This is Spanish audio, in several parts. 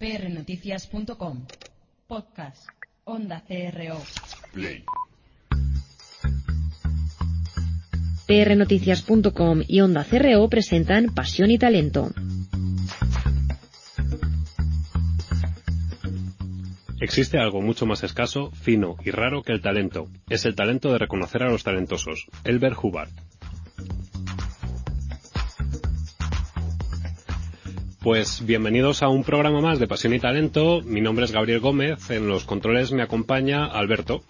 prnoticias.com Podcast Onda CRO Play. prnoticias.com y Onda CRO presentan Pasión y Talento. Existe algo mucho más escaso, fino y raro que el talento. Es el talento de reconocer a los talentosos. Elber Hubbard. Pues bienvenidos a un programa más de Pasión y Talento. Mi nombre es Gabriel Gómez. En los controles me acompaña Alberto.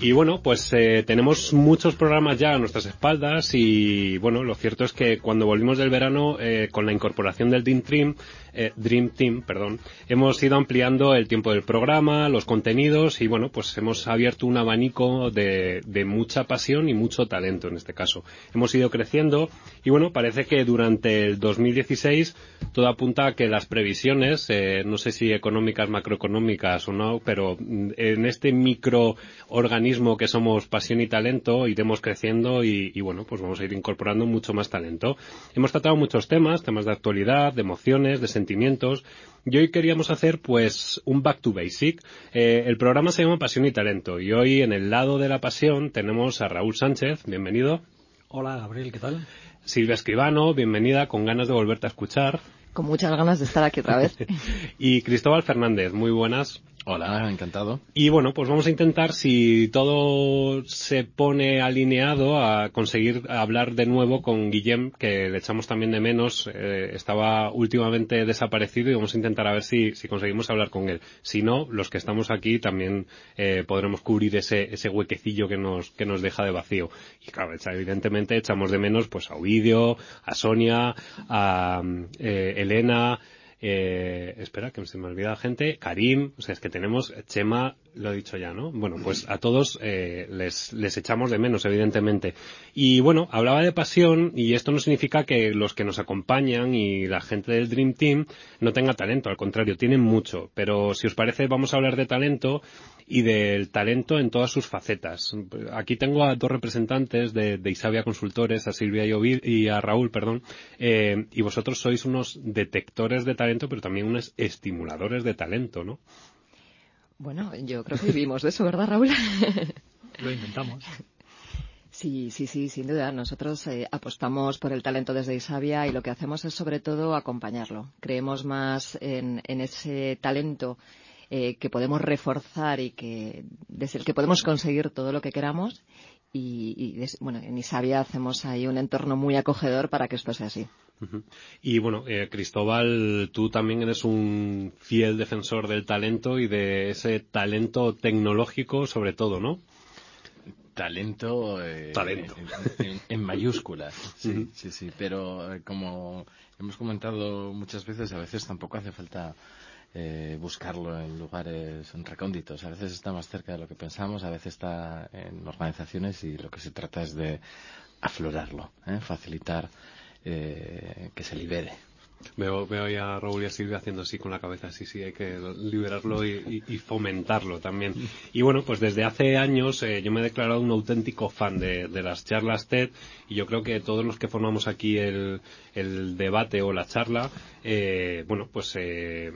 Y bueno, pues eh, tenemos muchos programas ya a nuestras espaldas y bueno, lo cierto es que cuando volvimos del verano eh, con la incorporación del Team, eh, Dream Team, perdón, hemos ido ampliando el tiempo del programa, los contenidos y bueno, pues hemos abierto un abanico de, de mucha pasión y mucho talento en este caso. Hemos ido creciendo y bueno, parece que durante el 2016 todo apunta a que las previsiones, eh, no sé si económicas, macroeconómicas o no, pero mm, en este microorganismo que somos pasión y talento, iremos creciendo y, y bueno, pues vamos a ir incorporando mucho más talento. Hemos tratado muchos temas, temas de actualidad, de emociones, de sentimientos, y hoy queríamos hacer pues un back to basic. Eh, el programa se llama Pasión y Talento y hoy en el lado de la pasión tenemos a Raúl Sánchez, bienvenido. Hola Gabriel, ¿qué tal? Silvia Escribano, bienvenida, con ganas de volverte a escuchar. Con muchas ganas de estar aquí otra vez. y Cristóbal Fernández, muy buenas. Hola, encantado. Y bueno, pues vamos a intentar, si todo se pone alineado, a conseguir hablar de nuevo con Guillem, que le echamos también de menos. Eh, estaba últimamente desaparecido y vamos a intentar a ver si, si conseguimos hablar con él. Si no, los que estamos aquí también eh, podremos cubrir ese, ese huequecillo que nos, que nos deja de vacío. Y claro, evidentemente echamos de menos pues a Ovidio, a Sonia, a eh, Elena, eh, espera, que se me olvida gente, Karim, o sea, es que tenemos Chema, lo he dicho ya, ¿no? Bueno, pues a todos eh, les, les echamos de menos, evidentemente. Y bueno, hablaba de pasión y esto no significa que los que nos acompañan y la gente del Dream Team no tenga talento, al contrario, tienen mucho. Pero si os parece, vamos a hablar de talento y del talento en todas sus facetas. Aquí tengo a dos representantes de, de Isabia Consultores, a Silvia y, Ovid, y a Raúl, perdón, eh, y vosotros sois unos detectores de talento, pero también unos estimuladores de talento, ¿no? Bueno, yo creo que vivimos de eso, ¿verdad, Raúl? Lo intentamos. Sí, sí, sí, sin duda. Nosotros eh, apostamos por el talento desde Isabia y lo que hacemos es sobre todo acompañarlo. Creemos más en, en ese talento eh, que podemos reforzar y que desde el que podemos conseguir todo lo que queramos y, y des, bueno, en Isabia hacemos ahí un entorno muy acogedor para que esto sea así. Uh -huh. Y bueno, eh, Cristóbal, tú también eres un fiel defensor del talento y de ese talento tecnológico sobre todo, ¿no? Talento, eh, talento. En, en, en mayúsculas, sí, uh -huh. sí, sí, pero eh, como hemos comentado muchas veces, a veces tampoco hace falta eh, buscarlo en lugares recónditos. A veces está más cerca de lo que pensamos, a veces está en organizaciones y lo que se trata es de aflorarlo, ¿eh? facilitar eh, que se libere. Veo, veo a Raúl y a Silvia haciendo así con la cabeza, sí, sí, hay que liberarlo y fomentarlo también. Y bueno, pues desde hace años eh, yo me he declarado un auténtico fan de, de, las charlas TED y yo creo que todos los que formamos aquí el, el debate o la charla, eh, bueno, pues eh,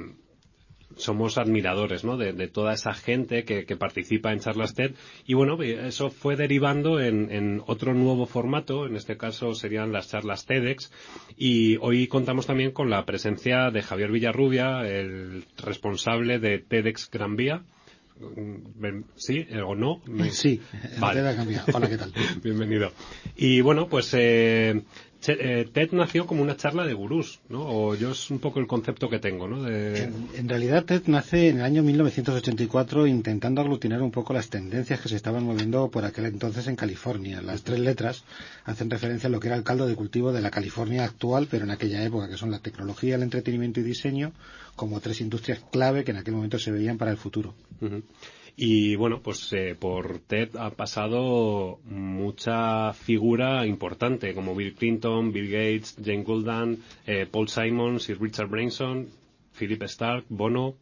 somos admiradores ¿no? de, de, toda esa gente que, que, participa en charlas TED y bueno, eso fue derivando en, en, otro nuevo formato, en este caso serían las charlas TEDx y hoy contamos también con la presencia de Javier Villarrubia, el responsable de TEDx Gran Vía. ¿Sí o no? Sí, vale. Hola, ¿qué tal? Bienvenido. Y bueno, pues eh, TED nació como una charla de gurús, ¿no? O yo es un poco el concepto que tengo, ¿no? De... En, en, realidad TED nace en el año 1984 intentando aglutinar un poco las tendencias que se estaban moviendo por aquel entonces en California. Las tres letras hacen referencia a lo que era el caldo de cultivo de la California actual, pero en aquella época, que son la tecnología, el entretenimiento y diseño, como tres industrias clave que en aquel momento se veían para el futuro. Uh -huh. Y bueno, pues eh, por TED ha pasado mucha figura importante, como Bill Clinton, Bill Gates, Jane Goulden, eh, Paul Simon, Sir Richard Branson, Philip Stark, Bono.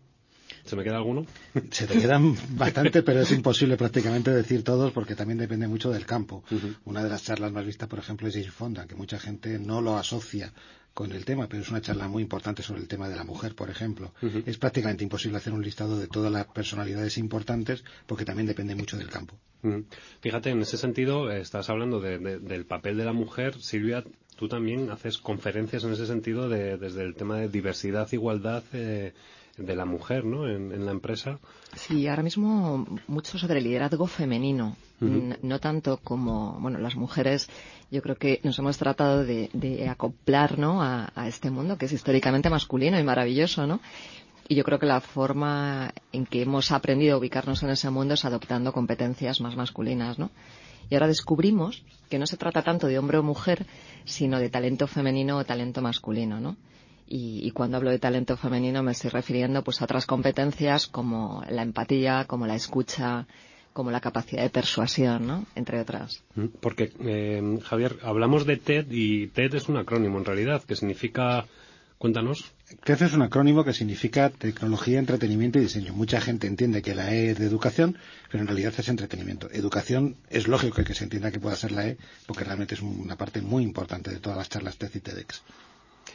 ¿Se me queda alguno? Se te quedan bastante, pero es imposible prácticamente decir todos porque también depende mucho del campo. Una de las charlas más vistas, por ejemplo, es James Fonda, que mucha gente no lo asocia con el tema, pero es una charla muy importante sobre el tema de la mujer, por ejemplo. Es prácticamente imposible hacer un listado de todas las personalidades importantes porque también depende mucho del campo. Fíjate, en ese sentido, estás hablando del papel de la mujer. Silvia, tú también haces conferencias en ese sentido desde el tema de diversidad, igualdad. Eh, de la mujer ¿no? En, la empresa. Sí, ahora mismo mucho sobre el liderazgo femenino, no tanto como, bueno, las mujeres yo creo que nos hemos tratado de, acoplar ¿no? a, este mundo que es históricamente masculino y maravilloso, ¿no? Y yo creo que la forma en que hemos aprendido a ubicarnos en ese mundo es adoptando competencias más masculinas, ¿no? Y ahora descubrimos que no se trata tanto de hombre o mujer, sino de talento femenino o talento masculino, ¿no? Y, cuando hablo de talento femenino me estoy refiriendo pues a otras competencias como la empatía, como la escucha, como la capacidad de persuasión, ¿no? Entre otras. Mm, porque, eh, Javier, hablamos de TED y TED es un acrónimo en realidad, que significa... Cuéntanos. TED es un acrónimo que significa tecnología, entretenimiento y diseño. Mucha gente entiende que la E es de educación, pero en realidad es entretenimiento. Educación es lógico que se entienda que pueda ser la E, porque realmente es una parte muy importante de todas las charlas TED y TEDx.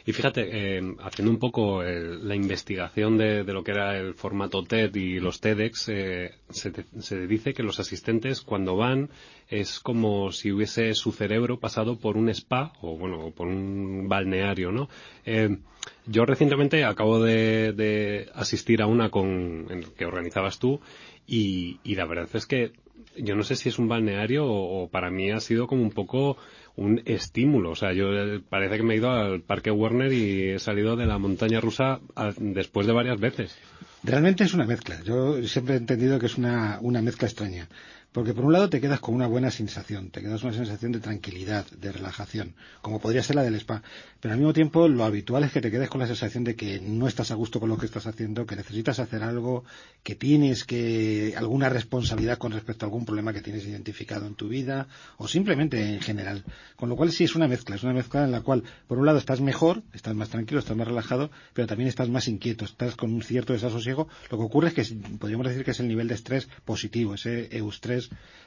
Y fíjate, eh, haciendo un poco la investigación de, lo que era el formato TED y los TEDx, eh, se, dice que los asistentes cuando van es como si hubiese su cerebro pasado por un spa o bueno, por un balneario, ¿no? Eh, yo recientemente acabo de, asistir a una con, que organizabas tú y, la verdad es que yo no sé si es un balneario o para mí ha sido como un poco un estímulo. O sea, yo eh, parece que me he ido al Parque Warner y he salido de la montaña rusa después de varias veces. Realmente es una mezcla. Yo siempre he entendido que es una, una mezcla extraña. Porque por un lado te quedas con una buena sensación, te quedas con una sensación de tranquilidad, de relajación, como podría ser la del spa. Pero al mismo tiempo lo habitual es que te quedes con la sensación de que no estás a gusto con lo que estás haciendo, que necesitas hacer algo, que tienes que alguna responsabilidad con respecto a algún problema que tienes identificado en tu vida o simplemente en general. Con lo cual sí es una mezcla, es una mezcla en la cual por un lado estás mejor, estás más tranquilo, estás más relajado, pero también estás más inquieto, estás con un cierto desasosiego. Lo que ocurre es que podríamos decir que es el nivel de estrés positivo, ese eustrés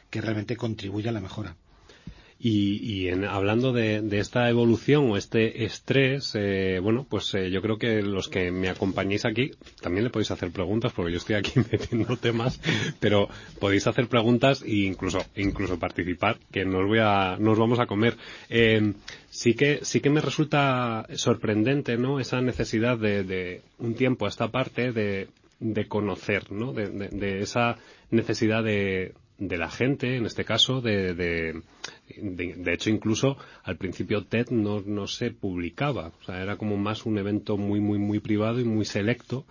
que realmente contribuye a la mejora. Y, hablando de, esta evolución o este estrés, eh, bueno, pues eh, yo creo que los que me acompañéis aquí también le podéis hacer preguntas, porque yo estoy aquí metiendo temas, pero podéis hacer preguntas e incluso, incluso participar, que nos voy a, nos vamos a comer. Eh, sí que, sí que me resulta sorprendente, ¿no? Esa necesidad de, un tiempo a esta parte de, de conocer, ¿no? de esa necesidad de, de la gente, en este caso, de, de, de, hecho incluso al principio TED no, no se publicaba, o sea, era como más un evento muy, muy, muy privado y muy selecto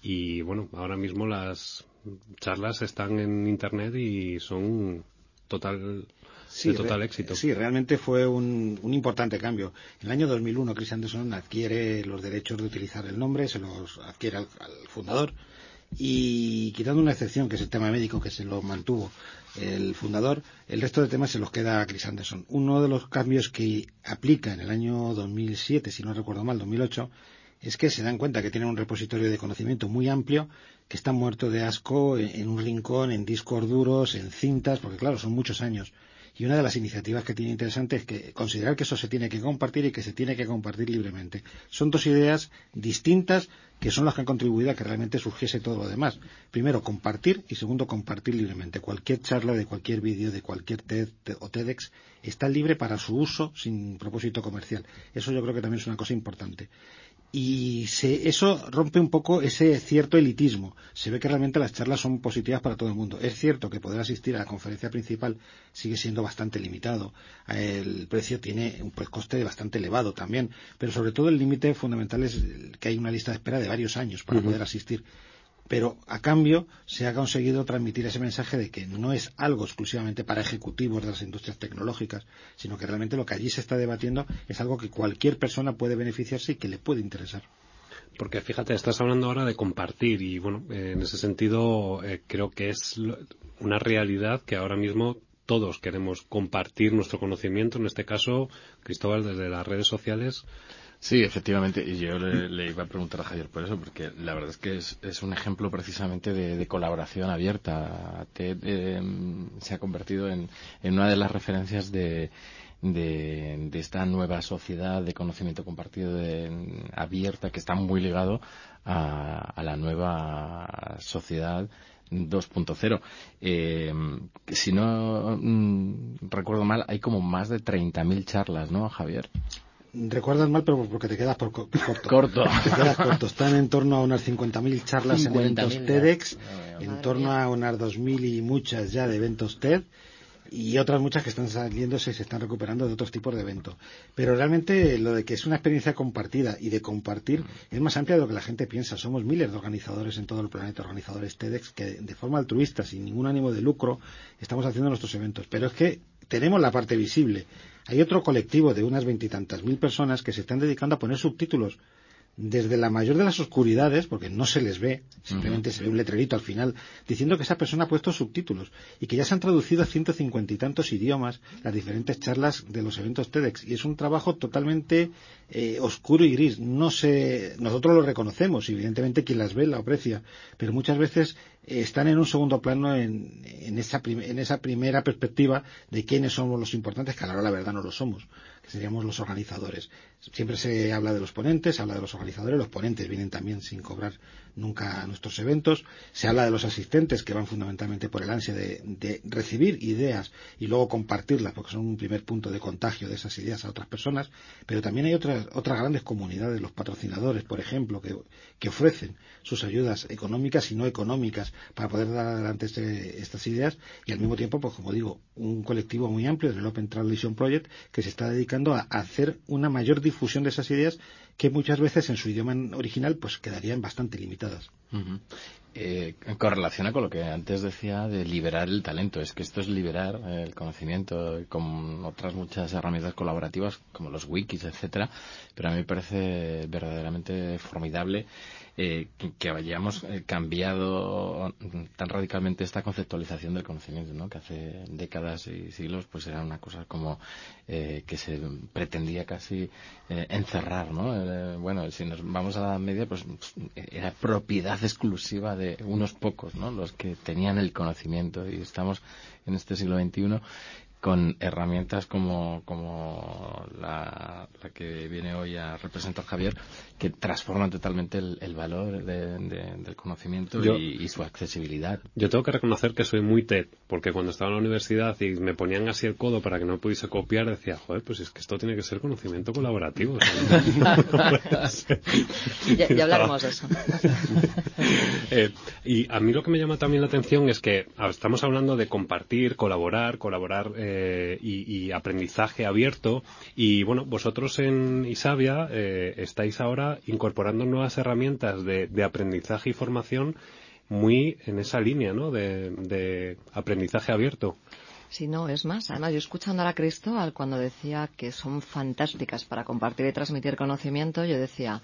y bueno, ahora mismo las charlas están en internet y son total de total éxito. Sí, realmente fue un, un, importante cambio. En el año 2001 Chris Anderson adquiere los derechos de utilizar el nombre, se los adquiere al fundador y quitando una excepción, que es el tema médico, que se lo mantuvo el fundador, el resto de temas se los queda a Chris Anderson. Uno de los cambios que aplica en el año 2007, si no recuerdo mal, 2008, es que se dan cuenta que tienen un repositorio de conocimiento muy amplio, que está muerto de asco en un rincón, en discos duros, en cintas, porque claro, son muchos años. Y una de las iniciativas que tiene interesante es que considerar que eso se tiene que compartir y que se tiene que compartir libremente. Son dos ideas distintas que son las que han contribuido a que realmente surgiese todo lo demás. Primero, compartir y segundo, compartir libremente. Cualquier charla de cualquier vídeo, de cualquier TED o TEDx está libre para su uso sin propósito comercial. Eso yo creo que también es una cosa importante y eso rompe un poco ese cierto elitismo. Se ve que realmente las charlas son positivas para todo el mundo. Es cierto que poder asistir a la conferencia principal sigue siendo bastante limitado. El precio tiene un coste bastante elevado también, pero sobre todo el límite fundamental es que hay una lista de espera de varios años para poder asistir pero a cambio se ha conseguido transmitir ese mensaje de que no es algo exclusivamente para ejecutivos de las industrias tecnológicas, sino que realmente lo que allí se está debatiendo es algo que cualquier persona puede beneficiarse y que le puede interesar. Porque fíjate, estás hablando ahora de compartir y bueno, en ese sentido eh, creo que es una realidad que ahora mismo todos queremos compartir nuestro conocimiento, en este caso, Cristóbal, desde las redes sociales. Sí, efectivamente, y yo le, iba a preguntar a Javier por eso, porque la verdad es que es, un ejemplo precisamente de, colaboración abierta. TED eh, se ha convertido en, una de las referencias de, de, esta nueva sociedad de conocimiento compartido abierta que está muy ligado a, la nueva sociedad 2.0. Eh, si no mm, recuerdo mal, hay como más de 30.000 charlas, ¿no, Javier? Recuerdas mal, pero porque te quedas por corto. corto. Te quedas corto. Están en torno a unas 50.000 charlas en eventos TEDx, en torno a unas 2.000 y muchas ya de eventos TED y otras muchas que están saliéndose y se están recuperando de otros tipos de eventos. Pero realmente lo de que es una experiencia compartida y de compartir es más amplia de lo que la gente piensa. Somos miles de organizadores en todo el planeta, organizadores TEDx, que de forma altruista, sin ningún ánimo de lucro, estamos haciendo nuestros eventos. Pero es que tenemos la parte visible. Hay otro colectivo de unas veintitantas mil personas que se están dedicando a poner subtítulos desde la mayor de las oscuridades, porque no se les ve, simplemente se ve un letrerito al final, diciendo que esa persona ha puesto subtítulos y que ya se han traducido a ciento cincuenta y tantos idiomas las diferentes charlas de los eventos TEDx. Y es un trabajo totalmente eh, oscuro y gris. No sé, nosotros lo reconocemos evidentemente quien las ve la aprecia, pero muchas veces eh, están en un segundo plano en, en, esa en esa primera perspectiva de quiénes somos los importantes, que a la verdad no lo somos seríamos los organizadores. Siempre se habla de los ponentes, se habla de los organizadores, los ponentes vienen también sin cobrar nunca a nuestros eventos, se habla de los asistentes que van fundamentalmente por el ansia de, recibir ideas y luego compartirlas porque son un primer punto de contagio de esas ideas a otras personas, pero también hay otras, otras grandes comunidades, los patrocinadores, por ejemplo, que, que ofrecen sus ayudas económicas y no económicas para poder dar adelante este, estas ideas y al mismo tiempo, pues como digo, un colectivo muy amplio del Open Translation Project que se está dedicando a hacer una mayor difusión de esas ideas que muchas veces en su idioma original pues quedarían bastante limitadas. Eh, correlaciona con lo que antes decía de liberar el talento. Es que esto es liberar el conocimiento con otras muchas herramientas colaborativas como los wikis, etcétera. Pero a mí me parece verdaderamente formidable eh, que, hayamos eh, cambiado tan radicalmente esta conceptualización del conocimiento, ¿no? que hace décadas y siglos pues era una cosa como eh, que se pretendía casi encerrar. ¿no? bueno, si nos vamos a la media, pues era propiedad exclusiva de unos pocos, ¿no? los que tenían el conocimiento y estamos en este siglo XXI con herramientas como, como la, que viene hoy a representar Javier, que transforman totalmente el, valor del conocimiento y, su accesibilidad. Yo tengo que reconocer que soy muy TED, porque cuando estaba en la universidad y me ponían así el codo para que no pudiese copiar, decía, joder, pues es que esto tiene que ser conocimiento colaborativo. ya, hablaremos de eso. Eh, y a mí lo que me llama también la atención es que estamos hablando de compartir, colaborar, colaborar eh, y, aprendizaje abierto. Y bueno, vosotros en Isabia eh, estáis ahora incorporando nuevas herramientas de, aprendizaje y formación muy en esa línea, ¿no? De, aprendizaje abierto. Sí, no, es más. Además, yo escuchando a Cristóbal cuando decía que son fantásticas para compartir y transmitir conocimiento, yo decía,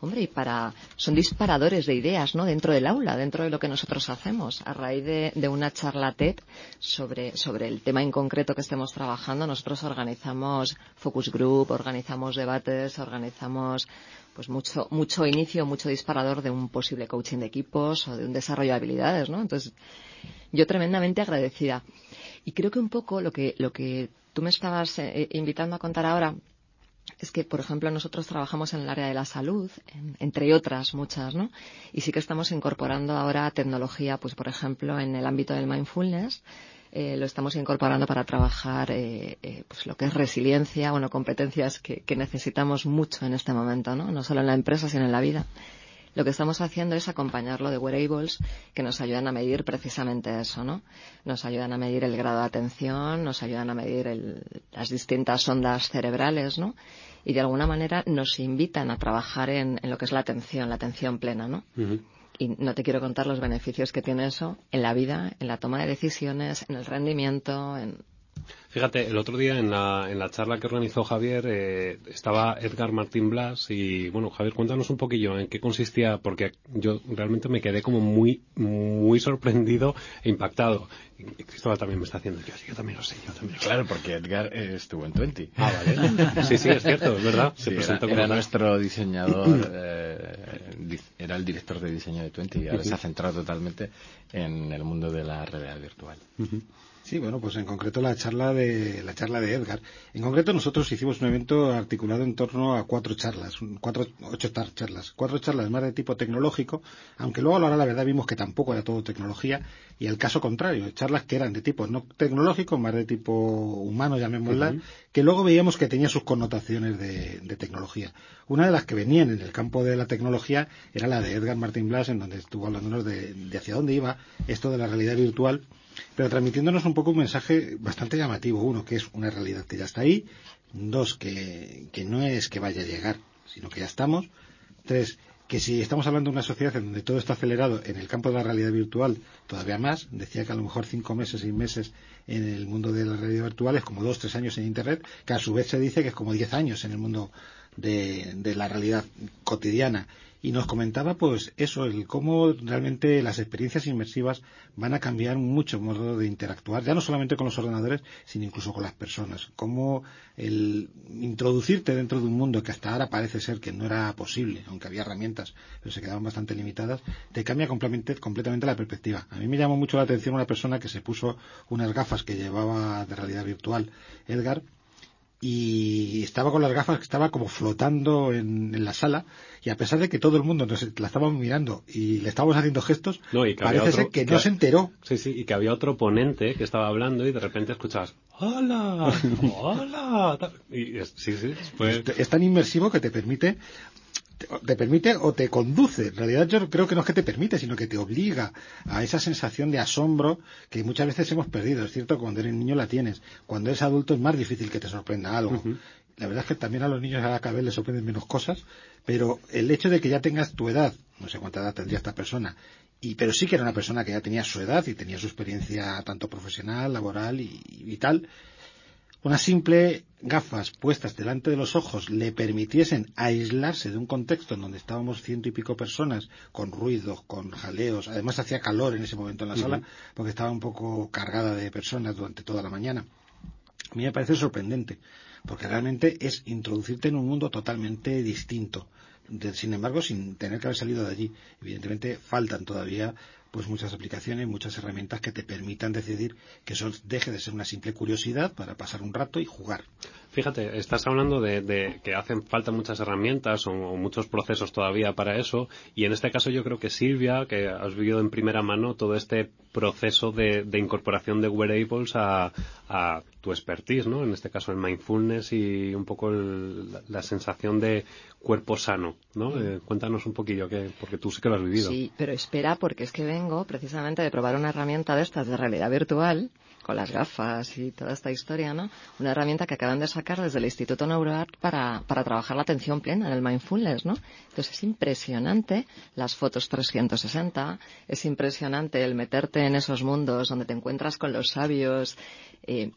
hombre, y para, son disparadores de ideas, ¿no? Dentro del aula, dentro de lo que nosotros hacemos. A raíz de, una charla TED sobre, sobre el tema en concreto que estemos trabajando, nosotros organizamos focus group, organizamos debates, organizamos pues mucho, mucho inicio, mucho disparador de un posible coaching de equipos o de un desarrollo de habilidades, ¿no? Entonces, yo tremendamente agradecida. Y creo que un poco lo que, lo que tú me estabas eh, invitando a contar ahora es que, por ejemplo, nosotros trabajamos en el área de la salud, entre otras muchas, ¿no? Y sí que estamos incorporando ahora tecnología, pues, por ejemplo, en el ámbito del mindfulness, eh, lo estamos incorporando para trabajar eh, eh, pues lo que es resiliencia, bueno, competencias que, necesitamos mucho en este momento, ¿no? No solo en la empresa, sino en la vida lo que estamos haciendo es acompañarlo de wearables que nos ayudan a medir precisamente eso, ¿no? Nos ayudan a medir el grado de atención, nos ayudan a medir las distintas ondas cerebrales, ¿no? Y de alguna manera nos invitan a trabajar en, lo que es la atención, la atención plena, ¿no? Y no te quiero contar los beneficios que tiene eso en la vida, en la toma de decisiones, en el rendimiento, en Fíjate, el otro día en la, en la charla que organizó Javier eh, estaba Edgar Martín Blas y, bueno, Javier, cuéntanos un poquillo en qué consistía, porque yo realmente me quedé como muy, muy sorprendido e impactado. Y Cristóbal también me está haciendo, yo, yo también lo sé, yo también lo sé. Claro, porque Edgar eh, estuvo en Twenty. Ah, vale. Sí, sí, es cierto, es verdad. Se Sí, era, como nuestro diseñador, eh, era el director de diseño de Twenty y ahora se ha centrado totalmente en el mundo de la realidad virtual. Sí, bueno, pues en concreto la charla de la charla de Edgar. En concreto nosotros hicimos un evento articulado en torno a cuatro charlas, cuatro, ocho charlas, cuatro charlas más de tipo tecnológico, aunque luego a la hora la verdad vimos que tampoco era todo tecnología y el caso contrario, charlas que eran de tipo no tecnológico, más de tipo humano, llamémosla, que luego veíamos que tenía sus connotaciones de, de tecnología. Una de las que venían en el campo de la tecnología era la de Edgar Martin Blas, en donde estuvo hablándonos de, de hacia dónde iba esto de la realidad virtual pero transmitiéndonos un poco un mensaje bastante llamativo. Uno, que es una realidad que ya está ahí. Dos, que, que no es que vaya a llegar, sino que ya estamos. Tres, que si estamos hablando de una sociedad en donde todo está acelerado en el campo de la realidad virtual, todavía más. Decía que a lo mejor cinco meses, seis meses en el mundo de la realidad virtual es como dos, tres años en Internet, que a su vez se dice que es como diez años en el mundo de, la realidad cotidiana. Y nos comentaba, pues, eso, el cómo realmente las experiencias inmersivas van a cambiar mucho el modo de interactuar, ya no solamente con los ordenadores, sino incluso con las personas. Cómo el introducirte dentro de un mundo que hasta ahora parece ser que no era posible, aunque había herramientas, pero se quedaban bastante limitadas, te cambia completamente, completamente la perspectiva. A mí me llamó mucho la atención una persona que se puso unas gafas que llevaba de realidad virtual, Edgar, y estaba con las gafas que estaba como flotando en, en la sala y a pesar de que todo el mundo nos la estábamos mirando y le estábamos haciendo gestos No, y parece otro- ser que que- no se enteró Sí, sí, y que había otro ponente que estaba hablando y de repente escuchabas ¡Hola! ¡Hola! Y es- sí, sí, fue... es, es tan inmersivo que te permite te, te permite o te conduce. En realidad yo creo que no es que te permite, sino que te obliga a esa sensación de asombro que muchas veces hemos perdido. Es cierto que cuando eres niño la tienes. Cuando eres adulto es más difícil que te sorprenda algo. La verdad es que también a los niños a cada vez les sorprenden menos cosas, pero el hecho de que ya tengas tu edad, no sé cuánta edad tendría esta persona, y pero sí que era una persona que ya tenía su edad y tenía su experiencia tanto profesional, laboral y, y tal, unas simple gafas puestas delante de los ojos le permitiesen aislarse de un contexto en donde estábamos ciento y pico personas con ruidos, con jaleos, además hacía calor en ese momento en la sala porque estaba un poco cargada de personas durante toda la mañana. A mí me parece sorprendente porque realmente es introducirte en un mundo totalmente distinto. De- sin embargo, sin tener que haber salido de allí. Evidentemente, faltan todavía pues muchas aplicaciones, muchas herramientas que te permitan decidir que eso deje de ser una simple curiosidad para pasar un rato y jugar. Fíjate, estás hablando de, de que hacen falta muchas herramientas o, o muchos procesos todavía para eso y en este caso yo creo que Silvia, que has vivido en primera mano todo este proceso de, de incorporación de wearables a, a tu expertise, ¿no? En este caso el mindfulness y un poco el- la, la sensación de cuerpo sano, ¿no? Eh, cuéntanos un poquillo, que, porque tú sí que lo has vivido. Sí, pero espera, porque es que vengo precisamente de probar una herramienta de estas de realidad virtual, con las gafas y toda esta historia, ¿no? Una herramienta que acaban de sacar desde el Instituto NeuroArt para, para trabajar la atención plena en el mindfulness, ¿no? Entonces es impresionante las fotos 360, es impresionante el meterte en esos mundos donde te encuentras con los sabios, eh,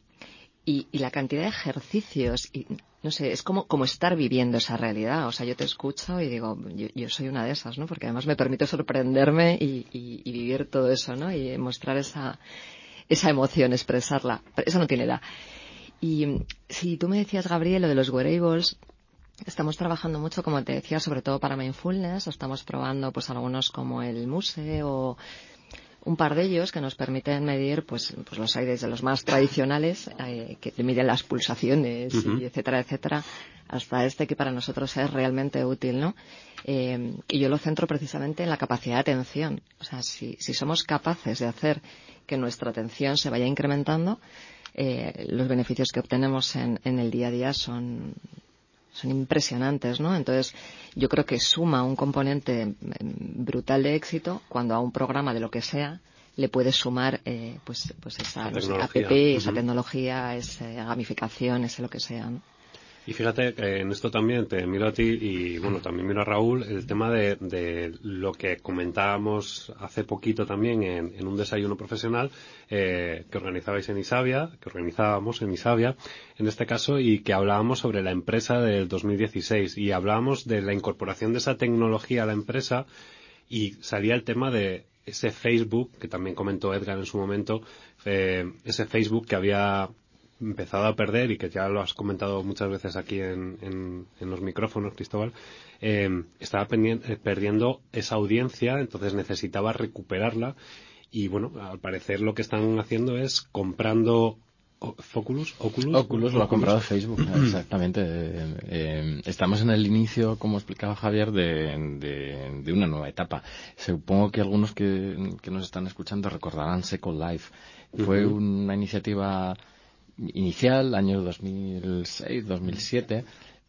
y, la cantidad de ejercicios y no sé es como como estar viviendo esa realidad o sea yo te escucho y digo yo, yo soy una de esas no porque además me permite sorprenderme y- y vivir todo eso no y mostrar esa esa emoción expresarla Pero eso no tiene edad y si tú me decías Gabriel lo de los wearables Estamos trabajando mucho, como te decía, sobre todo para mindfulness. Estamos probando, pues, algunos como el Muse o un par de ellos que nos permiten medir, pues, pues los aires de los más tradicionales, eh, que te miden las pulsaciones y etcétera, etcétera, hasta este que para nosotros es realmente útil, ¿no? Eh, y yo lo centro precisamente en la capacidad de atención. O sea, si, si somos capaces de hacer que nuestra atención se vaya incrementando, eh, los beneficios que obtenemos en, en el día a día son, son impresionantes, ¿no? Entonces, yo creo que suma un componente mm, brutal de éxito cuando a un programa de lo que sea le puedes sumar eh, pues pues esa no sé, app, esa tecnología, esa gamificación, ese lo que sea, ¿no? Y fíjate, en esto también te miro a ti y bueno, también miro a Raúl, el tema de, lo que comentábamos hace poquito también en, un desayuno profesional eh, que organizabais en Isabia, que organizábamos en Isabia, en este caso, y que hablábamos sobre la empresa del 2016 y hablábamos de la incorporación de esa tecnología a la empresa y salía el tema de ese Facebook, que también comentó Edgar en su momento, eh, ese Facebook que había empezado a perder y que ya lo has comentado muchas veces aquí en, los micrófonos, Cristóbal, eh, estaba eh, perdiendo esa audiencia, entonces necesitaba recuperarla y bueno, al parecer lo que están haciendo es comprando Oculus, Oculus, lo ha comprado Facebook, exactamente. Eh, estamos en el inicio, como explicaba Javier, de, una nueva etapa. Supongo que algunos que, nos están escuchando recordarán Second Life. Fue una iniciativa inicial, año 2006, 2007,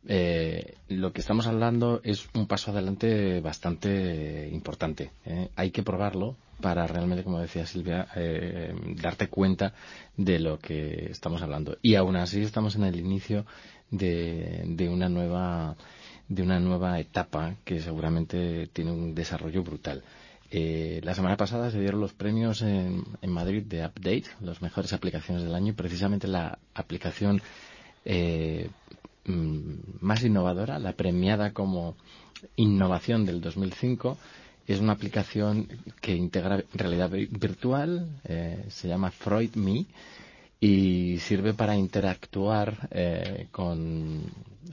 eh, lo que estamos hablando es un paso adelante bastante importante. ¿eh? Hay que probarlo para realmente, como decía Silvia, eh, darte cuenta de lo que estamos hablando. Y aún así estamos en el inicio de, de una nueva de una nueva etapa que seguramente tiene un desarrollo brutal. Eh, la semana pasada se dieron los premios en, Madrid de Update, las mejores aplicaciones del año, y precisamente la aplicación eh, mm, más innovadora, la premiada como innovación del 2005, es una aplicación que integra realidad virtual, eh, se llama Freud Me, y sirve para interactuar eh, con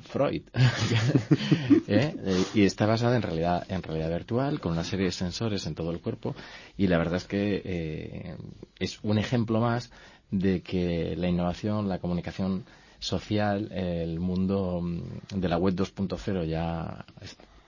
Freud ¿Eh? Eh, y está basada en realidad en realidad virtual con una serie de sensores en todo el cuerpo y la verdad es que es un ejemplo más de que la innovación la comunicación social el mundo mm, de la web 2.0 ya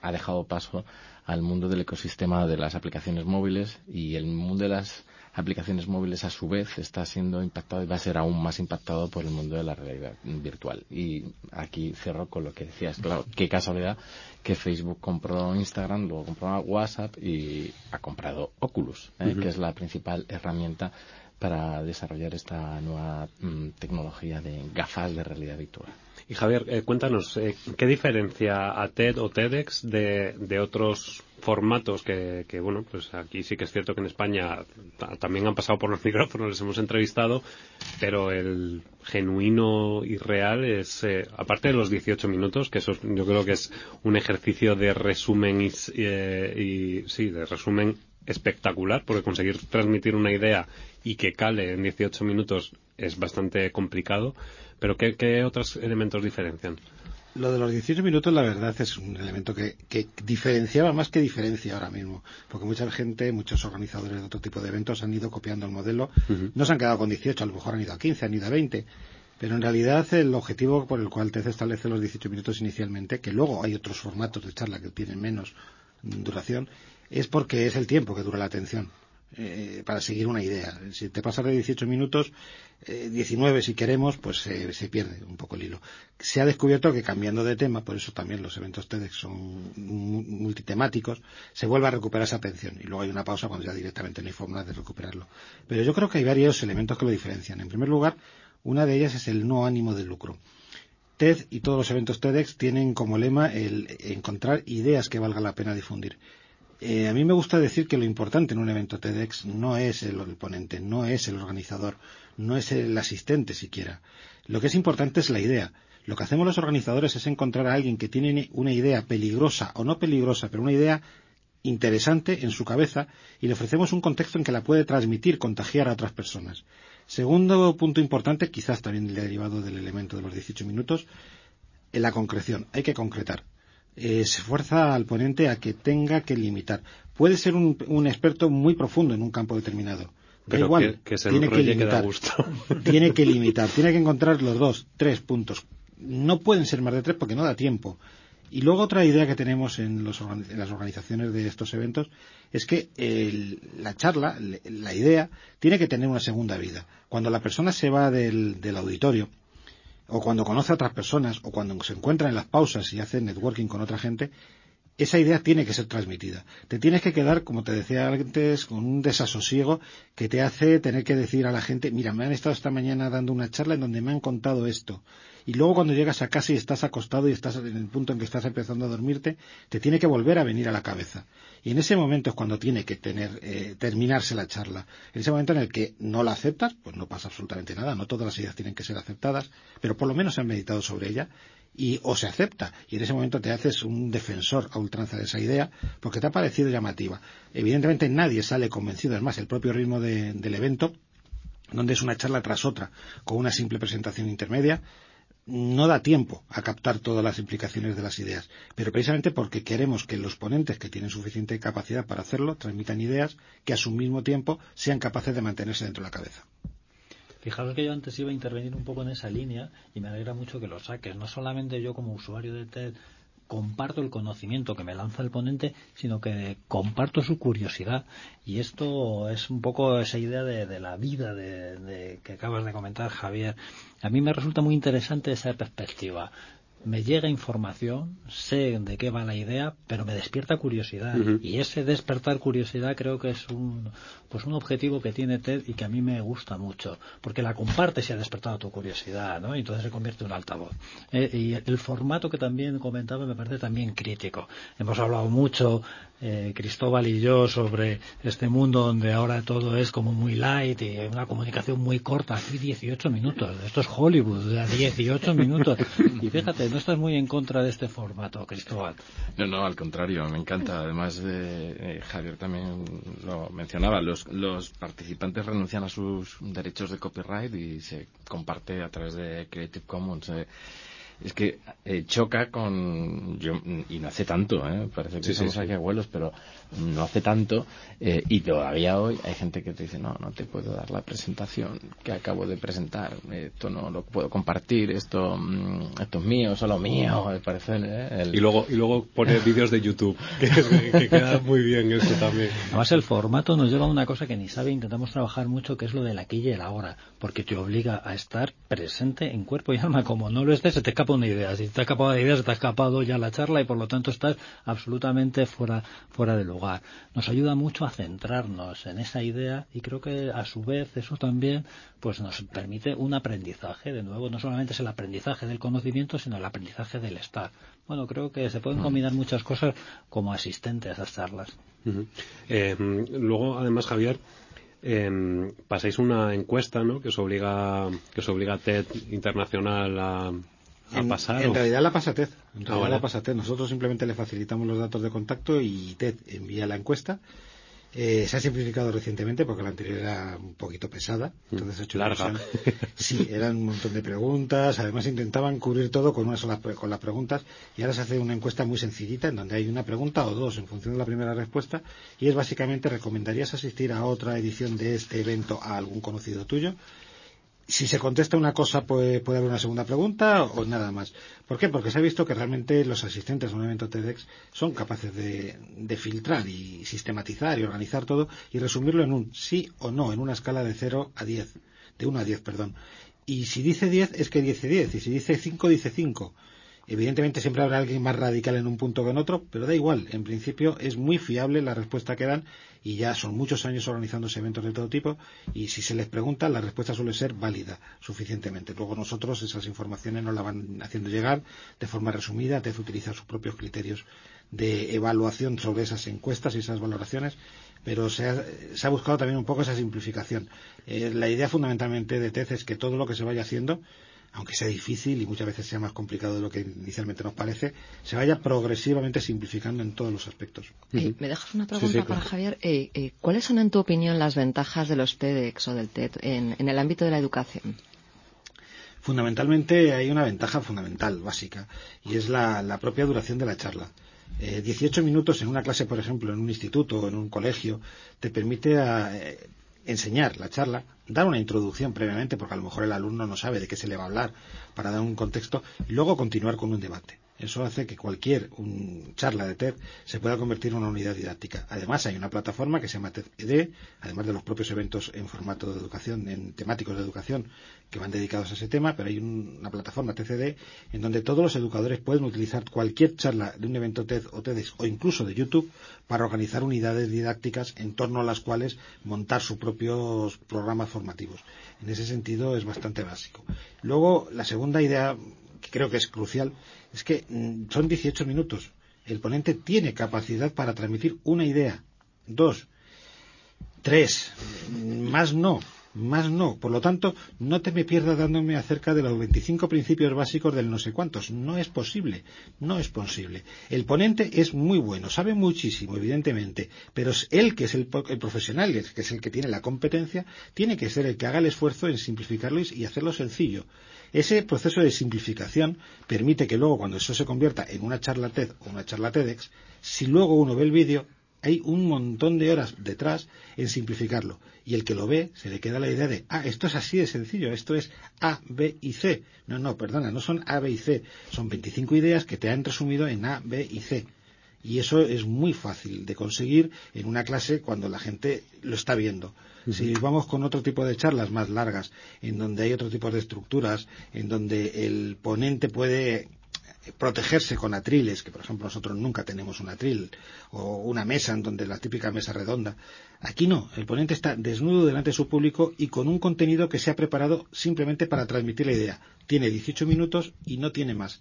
ha dejado paso al mundo del ecosistema de las aplicaciones móviles y el mundo de las aplicaciones móviles a su vez está siendo impactado y va a ser aún más impactado por el mundo de la realidad virtual. Y aquí cerro con lo que decías, claro, qué casualidad que Facebook compró Instagram, luego compró WhatsApp y ha comprado Oculus, ¿eh? que es la principal herramienta para desarrollar esta nueva mm, tecnología de gafas de realidad virtual. Y Javier, eh, cuéntanos, eh, ¿qué diferencia a TED o TEDx de, otros formatos que, bueno, pues aquí sí que es cierto que en España también han pasado por los micrófonos, les hemos entrevistado, pero el genuino y real es, eh, aparte de los 18 minutos, que eso yo creo que es un ejercicio de resumen y, y sí, de resumen espectacular, porque conseguir transmitir una idea y que cale en 18 minutos es bastante complicado pero ¿qué, otros elementos diferencian? Lo de los 18 minutos, la verdad, es un elemento que, diferenciaba más que diferencia ahora mismo. Porque mucha gente, muchos organizadores de otro tipo de eventos han ido copiando el modelo. No se han quedado con 18, a lo mejor han ido a 15, han ido a 20. Pero en realidad el objetivo por el cual TED establece los 18 minutos inicialmente, que luego hay otros formatos de charla que tienen menos duración, es porque es el tiempo que dura la atención. Eh, para seguir una idea. Si te pasas de 18 minutos, 19 eh, si queremos, pues se pierde un poco el hilo. Se ha descubierto que cambiando de tema, por eso también los eventos TEDx son multitemáticos, se vuelve a recuperar esa atención y luego hay una pausa cuando ya directamente no hay forma de recuperarlo. Pero yo creo que hay varios elementos que lo diferencian. En primer lugar, una de ellas es el no ánimo de lucro. TED y todos los eventos TEDx tienen como lema el encontrar ideas que valga la pena difundir. Eh, a mí me gusta decir que lo importante en un evento TEDx no es el, ponente, no es el organizador, no es el asistente siquiera. Lo que es importante es la idea. Lo que hacemos los organizadores es encontrar a alguien que tiene una idea peligrosa o no peligrosa, pero una idea interesante en su cabeza y le ofrecemos un contexto en que la puede transmitir, contagiar a otras personas. Segundo punto importante, quizás también derivado del elemento de los 18 minutos, en la concreción. Hay que concretar. Eh, se fuerza al ponente a que tenga que limitar. Puede ser un, experto muy profundo en un campo determinado. Pero igual, que, tiene que limitar. tiene que limitar, tiene que encontrar los dos, tres puntos. No pueden ser más de tres porque no da tiempo. Y luego otra idea que tenemos en, las organizaciones de estos eventos es que la charla, la idea, tiene que tener una segunda vida. Cuando la persona se va del auditorio, o cuando conoce a otras personas, o cuando se encuentra en las pausas y hace networking con otra gente, esa idea tiene que ser transmitida. Te tienes que quedar, como te decía antes, con un desasosiego que te hace tener que decir a la gente, mira, me han estado esta mañana dando una charla en donde me han contado esto. Y luego cuando llegas a casa y estás acostado y estás en el punto en que estás empezando a dormirte, te tiene que volver a venir a la cabeza. Y en ese momento es cuando tiene que tener, eh, terminarse la charla. En ese momento en el que no la aceptas, pues no pasa absolutamente nada. No todas las ideas tienen que ser aceptadas, pero por lo menos se han meditado sobre ella y o se acepta y en ese momento te haces un defensor a ultranza de esa idea porque te ha parecido llamativa. Evidentemente nadie sale convencido, es más, el propio ritmo del evento, donde es una charla tras otra, con una simple presentación intermedia, no da tiempo a captar todas las implicaciones de las ideas, pero precisamente porque queremos que los ponentes que tienen suficiente capacidad para hacerlo transmitan ideas que a su mismo tiempo sean capaces de mantenerse dentro de la cabeza. Fijaros que yo antes iba a intervenir un poco en esa línea y me alegra mucho que lo saques. No solamente yo como usuario de TED comparto el conocimiento que me lanza el ponente, sino que comparto su curiosidad. Y esto es un poco esa idea de, la vida de, que acabas de comentar, Javier. A mí me resulta muy interesante esa perspectiva me llega información, sé de qué va la idea, pero me despierta curiosidad. Y ese despertar curiosidad creo que es un, pues un objetivo que tiene TED y que a mí me gusta mucho, porque la compartes y ha despertado tu curiosidad, ¿no? Y entonces se convierte en un altavoz. Eh, y el formato que también comentaba me parece también crítico. Hemos hablado mucho eh, Cristóbal y yo sobre este mundo donde ahora todo es como muy light y una comunicación muy corta. Aquí 18 minutos. Esto es Hollywood, 18 minutos. Y fíjate, no estás muy en contra de este formato, Cristóbal. No, no, al contrario, me encanta. Además, eh, Javier también lo mencionaba, los, los participantes renuncian a sus derechos de copyright y se comparte a través de Creative Commons. Eh, es que eh, choca con yo, y no hace tanto ¿eh? parece que somos aquí abuelos pero no hace tanto eh, y todavía hoy hay gente que te dice no no te puedo dar la presentación que acabo de presentar esto no lo puedo compartir esto mm, esto es mío solo mío parece y luego y luego poner vídeos de YouTube que, queda muy bien eso también. Además el formato nos lleva a una cosa que ni sabe intentamos trabajar mucho que es lo de la aquí y el ahora porque te obliga a estar presente en cuerpo y alma como no lo estés se te escapa una idea. Si te ha escapado de ideas, te ha escapado ya la charla y por lo tanto estás absolutamente fuera, fuera de lugar. Nos ayuda mucho a centrarnos en esa idea y creo que a su vez eso también pues nos permite un aprendizaje. De nuevo, no solamente es el aprendizaje del conocimiento, sino el aprendizaje del estar. Bueno, creo que se pueden combinar muchas cosas como asistente a esas charlas. Eh, luego, además, Javier, eh, pasáis una encuesta ¿no? que os obliga que os obliga TED Internacional a, en, realidad la pasa TED. En realidad la pasa TED. Nosotros simplemente le facilitamos los datos de contacto y TED envía la encuesta. Eh, se ha simplificado recientemente porque la anterior era un poquito pesada. Entonces hecho Larga. Sí, eran un montón de preguntas. Además intentaban cubrir todo con una sola con las preguntas. Y ahora se hace una encuesta muy sencillita en donde hay una pregunta o dos en función de la primera respuesta. Y es básicamente recomendarías asistir a otra edición de este evento a algún conocido tuyo si se contesta una cosa puede, haber una segunda pregunta o nada más. ¿Por qué? Porque se ha visto que realmente los asistentes a un evento TEDx son capaces de, de, filtrar y sistematizar y organizar todo y resumirlo en un sí o no, en una escala de 0 a 10, de 1 a 10, perdón. Y si dice 10 es que dice 10 y si dice 5 dice 5. Evidentemente siempre habrá alguien más radical en un punto que en otro, pero da igual. En principio es muy fiable la respuesta que dan y ya son muchos años organizándose eventos de todo tipo y si se les pregunta la respuesta suele ser válida suficientemente. Luego nosotros esas informaciones nos las van haciendo llegar de forma resumida, TED utiliza sus propios criterios de evaluación sobre esas encuestas y esas valoraciones, pero se ha, buscado también un poco esa simplificación. Eh, la idea fundamentalmente de TED es que todo lo que se vaya haciendo aunque sea difícil y muchas veces sea más complicado de lo que inicialmente nos parece, se vaya progresivamente simplificando en todos los aspectos. Eh, ¿Me dejas una pregunta para Javier? Eh, eh, ¿Cuáles son, en tu opinión, las ventajas de los TEDx o del TED en, el ámbito de la educación? Fundamentalmente hay una ventaja fundamental, básica, y es la, propia duración de la charla. 18 minutos en una clase, por ejemplo, en un instituto o en un colegio, te permite enseñar la charla, dar una introducción previamente, porque a lo mejor el alumno no sabe de qué se le va a hablar, para dar un contexto, y luego continuar con un debate. Eso hace que cualquier charla de TED se pueda convertir en una unidad didáctica. Además, hay una plataforma que se llama TED, además de los propios eventos en formato de educación, en temáticos de educación que van dedicados a ese tema, pero hay una plataforma TCD en donde todos los educadores pueden utilizar cualquier charla de un evento TED o TEDx o incluso de YouTube para organizar unidades didácticas en torno a las cuales montar sus propios programas formativos. En ese sentido es bastante básico. Luego, la segunda idea que creo que es crucial es que mm, son 18 minutos. El ponente tiene capacidad para transmitir una idea. Dos. Tres. Más no. Más no. Por lo tanto, no te me pierdas dándome acerca de los 25 principios básicos del no sé cuántos. No es posible. No es posible. El ponente es muy bueno, sabe muchísimo, evidentemente, pero es él que es el, profesional, que es el que tiene la competencia, tiene que ser el que haga el esfuerzo en simplificarlo y hacerlo sencillo. Ese proceso de simplificación permite que luego, cuando eso se convierta en una charla TED o una charla TEDx, si luego uno ve el vídeo, hay un montón de horas detrás en simplificarlo. Y el que lo ve se le queda la idea de, ah, esto es así de sencillo, esto es A, B y C. No, no, perdona, no son A, B y C, son 25 ideas que te han resumido en A, B y C. Y eso es muy fácil de conseguir en una clase cuando la gente lo está viendo. Si vamos con otro tipo de charlas más largas, en donde hay otro tipo de estructuras, en donde el ponente puede protegerse con atriles, que por ejemplo nosotros nunca tenemos un atril, o una mesa en donde la típica mesa redonda. Aquí no, el ponente está desnudo delante de su público y con un contenido que se ha preparado simplemente para transmitir la idea. Tiene 18 minutos y no tiene más.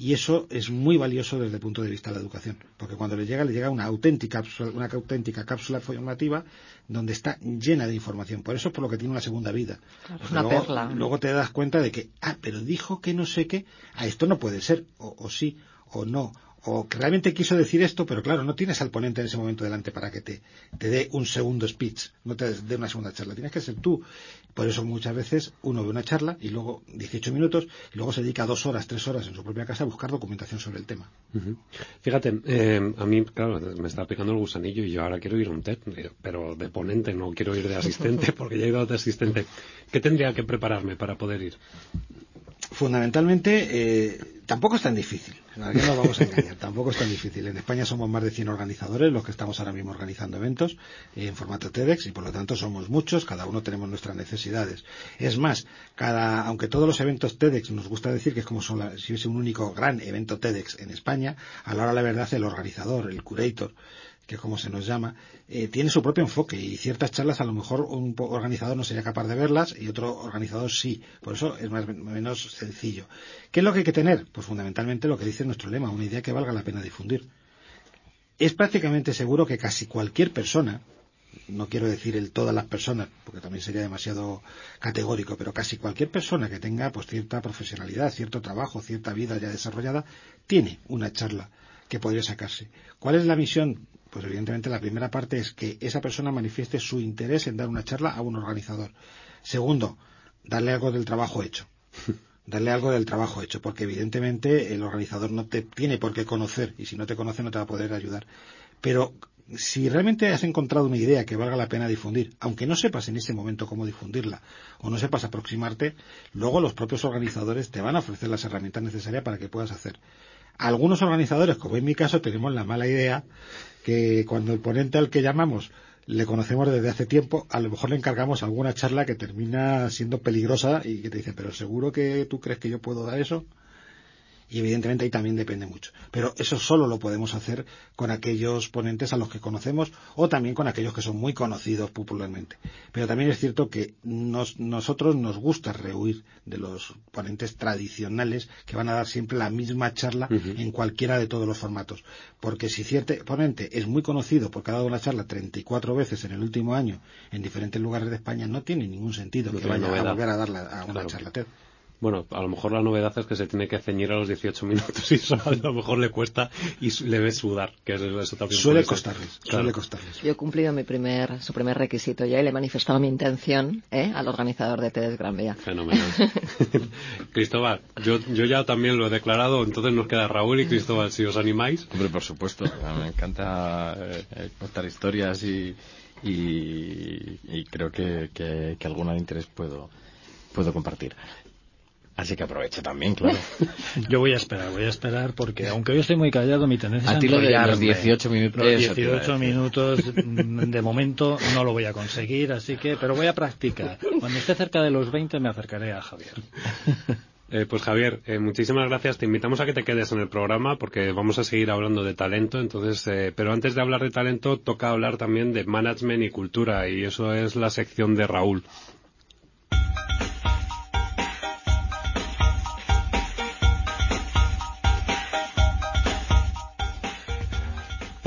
Y eso es muy valioso desde el punto de vista de la educación, porque cuando le llega, le llega una auténtica, una auténtica cápsula formativa donde está llena de información. Por eso es por lo que tiene una segunda vida. una luego, perla. Luego te das cuenta de que, ah, pero dijo que no sé qué, ah, esto no puede ser, o sí, o no, o que realmente quiso decir esto, pero claro, no tienes al ponente en ese momento delante para que te, dé un segundo speech, no te dé una segunda charla, tienes que ser tú. Por eso muchas veces uno ve una charla y luego 18 minutos y luego se dedica dos horas, tres horas en su propia casa a buscar documentación sobre el tema. Fíjate, eh, a mí, claro, me está picando el gusanillo y yo ahora quiero ir a un TED, pero de ponente, no quiero ir de asistente porque ya he ido de asistente. ¿Qué tendría que prepararme para poder ir? Fundamentalmente, eh, tampoco es tan difícil. Vamos a engañar, tampoco es tan difícil. En España somos más de 100 organizadores los que estamos ahora mismo organizando eventos en formato TEDx y por lo tanto somos muchos, cada uno tenemos nuestras necesidades. Es más, cada, aunque todos los eventos TEDx nos gusta decir que es como si hubiese un único gran evento TEDx en España, a la hora la verdad el organizador, el curator, que es como se nos llama, eh, tiene su propio enfoque y ciertas charlas a lo mejor un organizador no sería capaz de verlas y otro organizador sí. Por eso es más menos sencillo. ¿Qué es lo que hay que tener? Pues fundamentalmente lo que dice nuestro lema, una idea que valga la pena difundir. Es prácticamente seguro que casi cualquier persona, no quiero decir el todas las personas, porque también sería demasiado categórico, pero casi cualquier persona que tenga pues cierta profesionalidad, cierto trabajo, cierta vida ya desarrollada, tiene una charla que podría sacarse. ¿Cuál es la misión? Pues evidentemente la primera parte es que esa persona manifieste su interés en dar una charla a un organizador. Segundo, darle algo del trabajo hecho. darle algo del trabajo hecho, porque evidentemente el organizador no te tiene por qué conocer y si no te conoce no te va a poder ayudar. Pero si realmente has encontrado una idea que valga la pena difundir, aunque no sepas en ese momento cómo difundirla o no sepas aproximarte, luego los propios organizadores te van a ofrecer las herramientas necesarias para que puedas hacer. Algunos organizadores, como en mi caso, tenemos la mala idea que cuando el ponente al que llamamos le conocemos desde hace tiempo, a lo mejor le encargamos alguna charla que termina siendo peligrosa y que te dice, pero seguro que tú crees que yo puedo dar eso y evidentemente ahí también depende mucho. Pero eso solo lo podemos hacer con aquellos ponentes a los que conocemos o también con aquellos que son muy conocidos popularmente. Pero también es cierto que nos, nosotros nos gusta rehuir de los ponentes tradicionales que van a dar siempre la misma charla en cualquiera de todos los formatos. Porque si cierto ponente es muy conocido porque ha dado una charla 34 veces en el último año en diferentes lugares de España, no tiene ningún sentido que vaya a volver a darla a una charla TED. Bueno, a lo mejor la novedad es que se tiene que ceñir a los 18 minutos y eso a lo mejor le cuesta y le ve sudar, que eso, también suele costarles, suele costarles. Yo he cumplido mi primer, su primer requisito ya y le he manifestado mi intención ¿eh? al organizador de TEDx Gran Vía. Fenomenal. Cristóbal, yo, yo ya también lo he declarado, entonces nos queda Raúl y Cristóbal, si os animáis. Hombre, por supuesto, me encanta eh, contar historias y, y, creo que, que, que alguna de interés puedo, puedo compartir. Así que aproveche también, claro. Yo voy a esperar, voy a esperar porque aunque yo estoy muy callado, mi tendencia a ti lo de los 18 minutos. Los eso te iba a 18 decir. minutos de momento no lo voy a conseguir, así que pero voy a practicar. Cuando esté cerca de los 20 me acercaré a Javier. Eh, pues Javier, eh, muchísimas gracias. Te invitamos a que te quedes en el programa porque vamos a seguir hablando de talento. Entonces, eh, pero antes de hablar de talento, toca hablar también de management y cultura y eso es la sección de Raúl.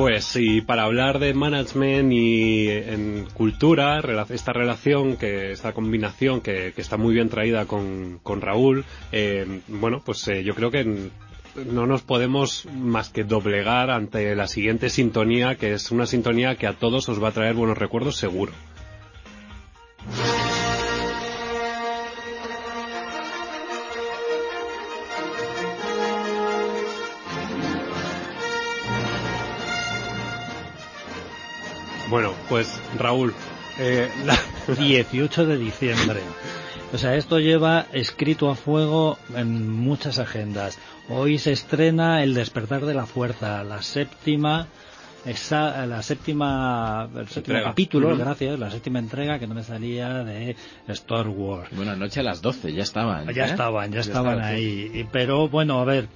Pues sí, para hablar de management y en cultura, esta relación, que esta combinación que, está muy bien traída con, con Raúl, eh, bueno, pues eh, yo creo que no nos podemos más que doblegar ante la siguiente sintonía, que es una sintonía que a todos os va a traer buenos recuerdos seguro. Bueno, pues Raúl, eh, la- 18 de diciembre. O sea, esto lleva escrito a fuego en muchas agendas. Hoy se estrena El despertar de la fuerza, la séptima esa, la séptima el séptimo Entrega. capítulo, gracias, la séptima entrega que no me salía de Star Wars. Buenas noches a las 12, ya estaban. Ya ¿eh? estaban, ya estaban ahí. Y- Pero bueno, a ver,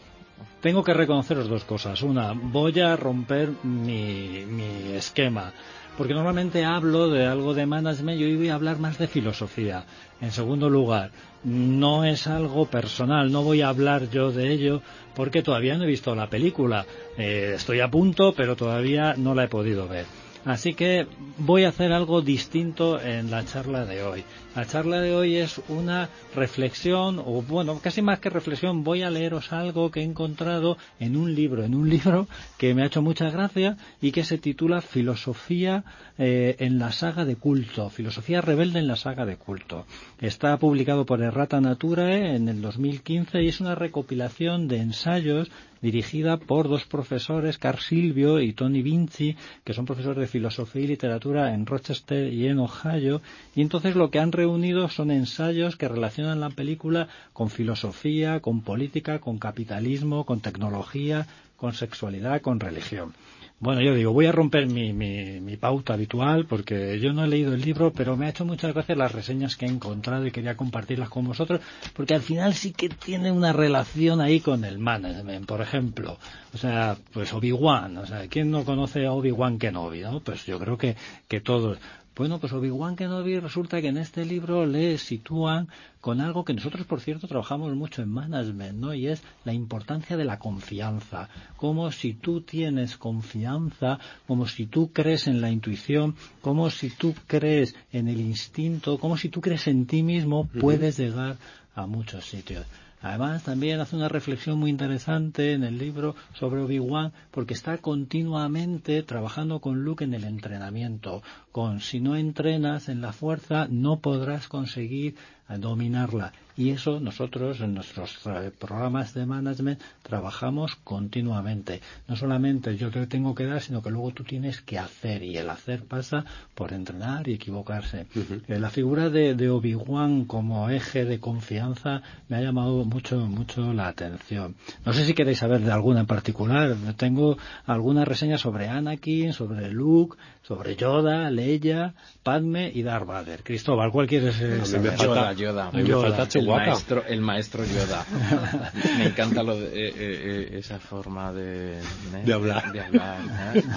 tengo que reconoceros dos cosas. Una, voy a romper mi, mi esquema. Porque normalmente hablo de algo de management y hoy voy a hablar más de filosofía. En segundo lugar, no es algo personal, no voy a hablar yo de ello porque todavía no he visto la película. Eh, estoy a punto, pero todavía no la he podido ver. Así que voy a hacer algo distinto en la charla de hoy. La charla de hoy es una reflexión, o bueno, casi más que reflexión, voy a leeros algo que he encontrado en un libro, en un libro que me ha hecho mucha gracia y que se titula Filosofía eh, en la saga de culto, Filosofía rebelde en la saga de culto. Está publicado por Errata Naturae en el 2015 y es una recopilación de ensayos dirigida por dos profesores, Carl Silvio y Tony Vinci, que son profesores de filosofía y literatura en Rochester y en Ohio, y entonces lo que han reunido son ensayos que relacionan la película con filosofía, con política, con capitalismo, con tecnología, con sexualidad, con religión. Bueno, yo digo, voy a romper mi, mi, mi pauta habitual porque yo no he leído el libro, pero me ha hecho muchas gracias las reseñas que he encontrado y quería compartirlas con vosotros, porque al final sí que tiene una relación ahí con el management, por ejemplo. O sea, pues Obi-Wan, o sea, ¿quién no conoce a Obi-Wan Kenobi, no? Pues yo creo que, que todos. Bueno, pues Obi-Wan Kenobi resulta que en este libro le sitúan con algo que nosotros, por cierto, trabajamos mucho en management, ¿no? Y es la importancia de la confianza. Como si tú tienes confianza, como si tú crees en la intuición, como si tú crees en el instinto, como si tú crees en ti mismo, puedes llegar a muchos sitios. Además, también hace una reflexión muy interesante en el libro sobre Obi-Wan, porque está continuamente trabajando con Luke en el entrenamiento. Con si no entrenas en la fuerza, no podrás conseguir dominarla. Y eso nosotros en nuestros eh, programas de management trabajamos continuamente. No solamente yo te tengo que dar, sino que luego tú tienes que hacer. Y el hacer pasa por entrenar y equivocarse. Eh, la figura de, de Obi-Wan como eje de confianza me ha llamado mucho, mucho la atención. No sé si queréis saber de alguna en particular. Tengo alguna reseña sobre Anakin, sobre Luke, sobre Yoda, Leia, Padme y Darth Vader. Cristóbal, ¿cuál quieres eh, me falta- Yoda, me Yoda. falta El maestro, el maestro Yoda. Me encanta lo de, eh, eh, eh, esa forma de. De hablar. de hablar.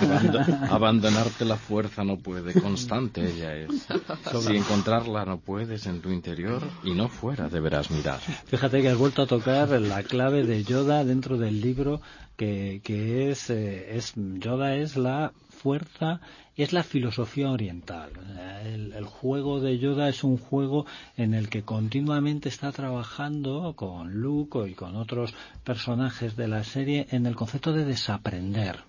Abando- abandonarte la fuerza no puede. Constante ella es. Si encontrarla no puedes en tu interior y no fuera deberás mirar. Fíjate que has vuelto a tocar la clave de Yoda dentro del libro que, que es, eh, es Yoda es la fuerza es la filosofía oriental. Sea, El, juego de Yoda es un juego en el que continuamente está trabajando con Luke y con otros personajes de la serie en el concepto de desaprender.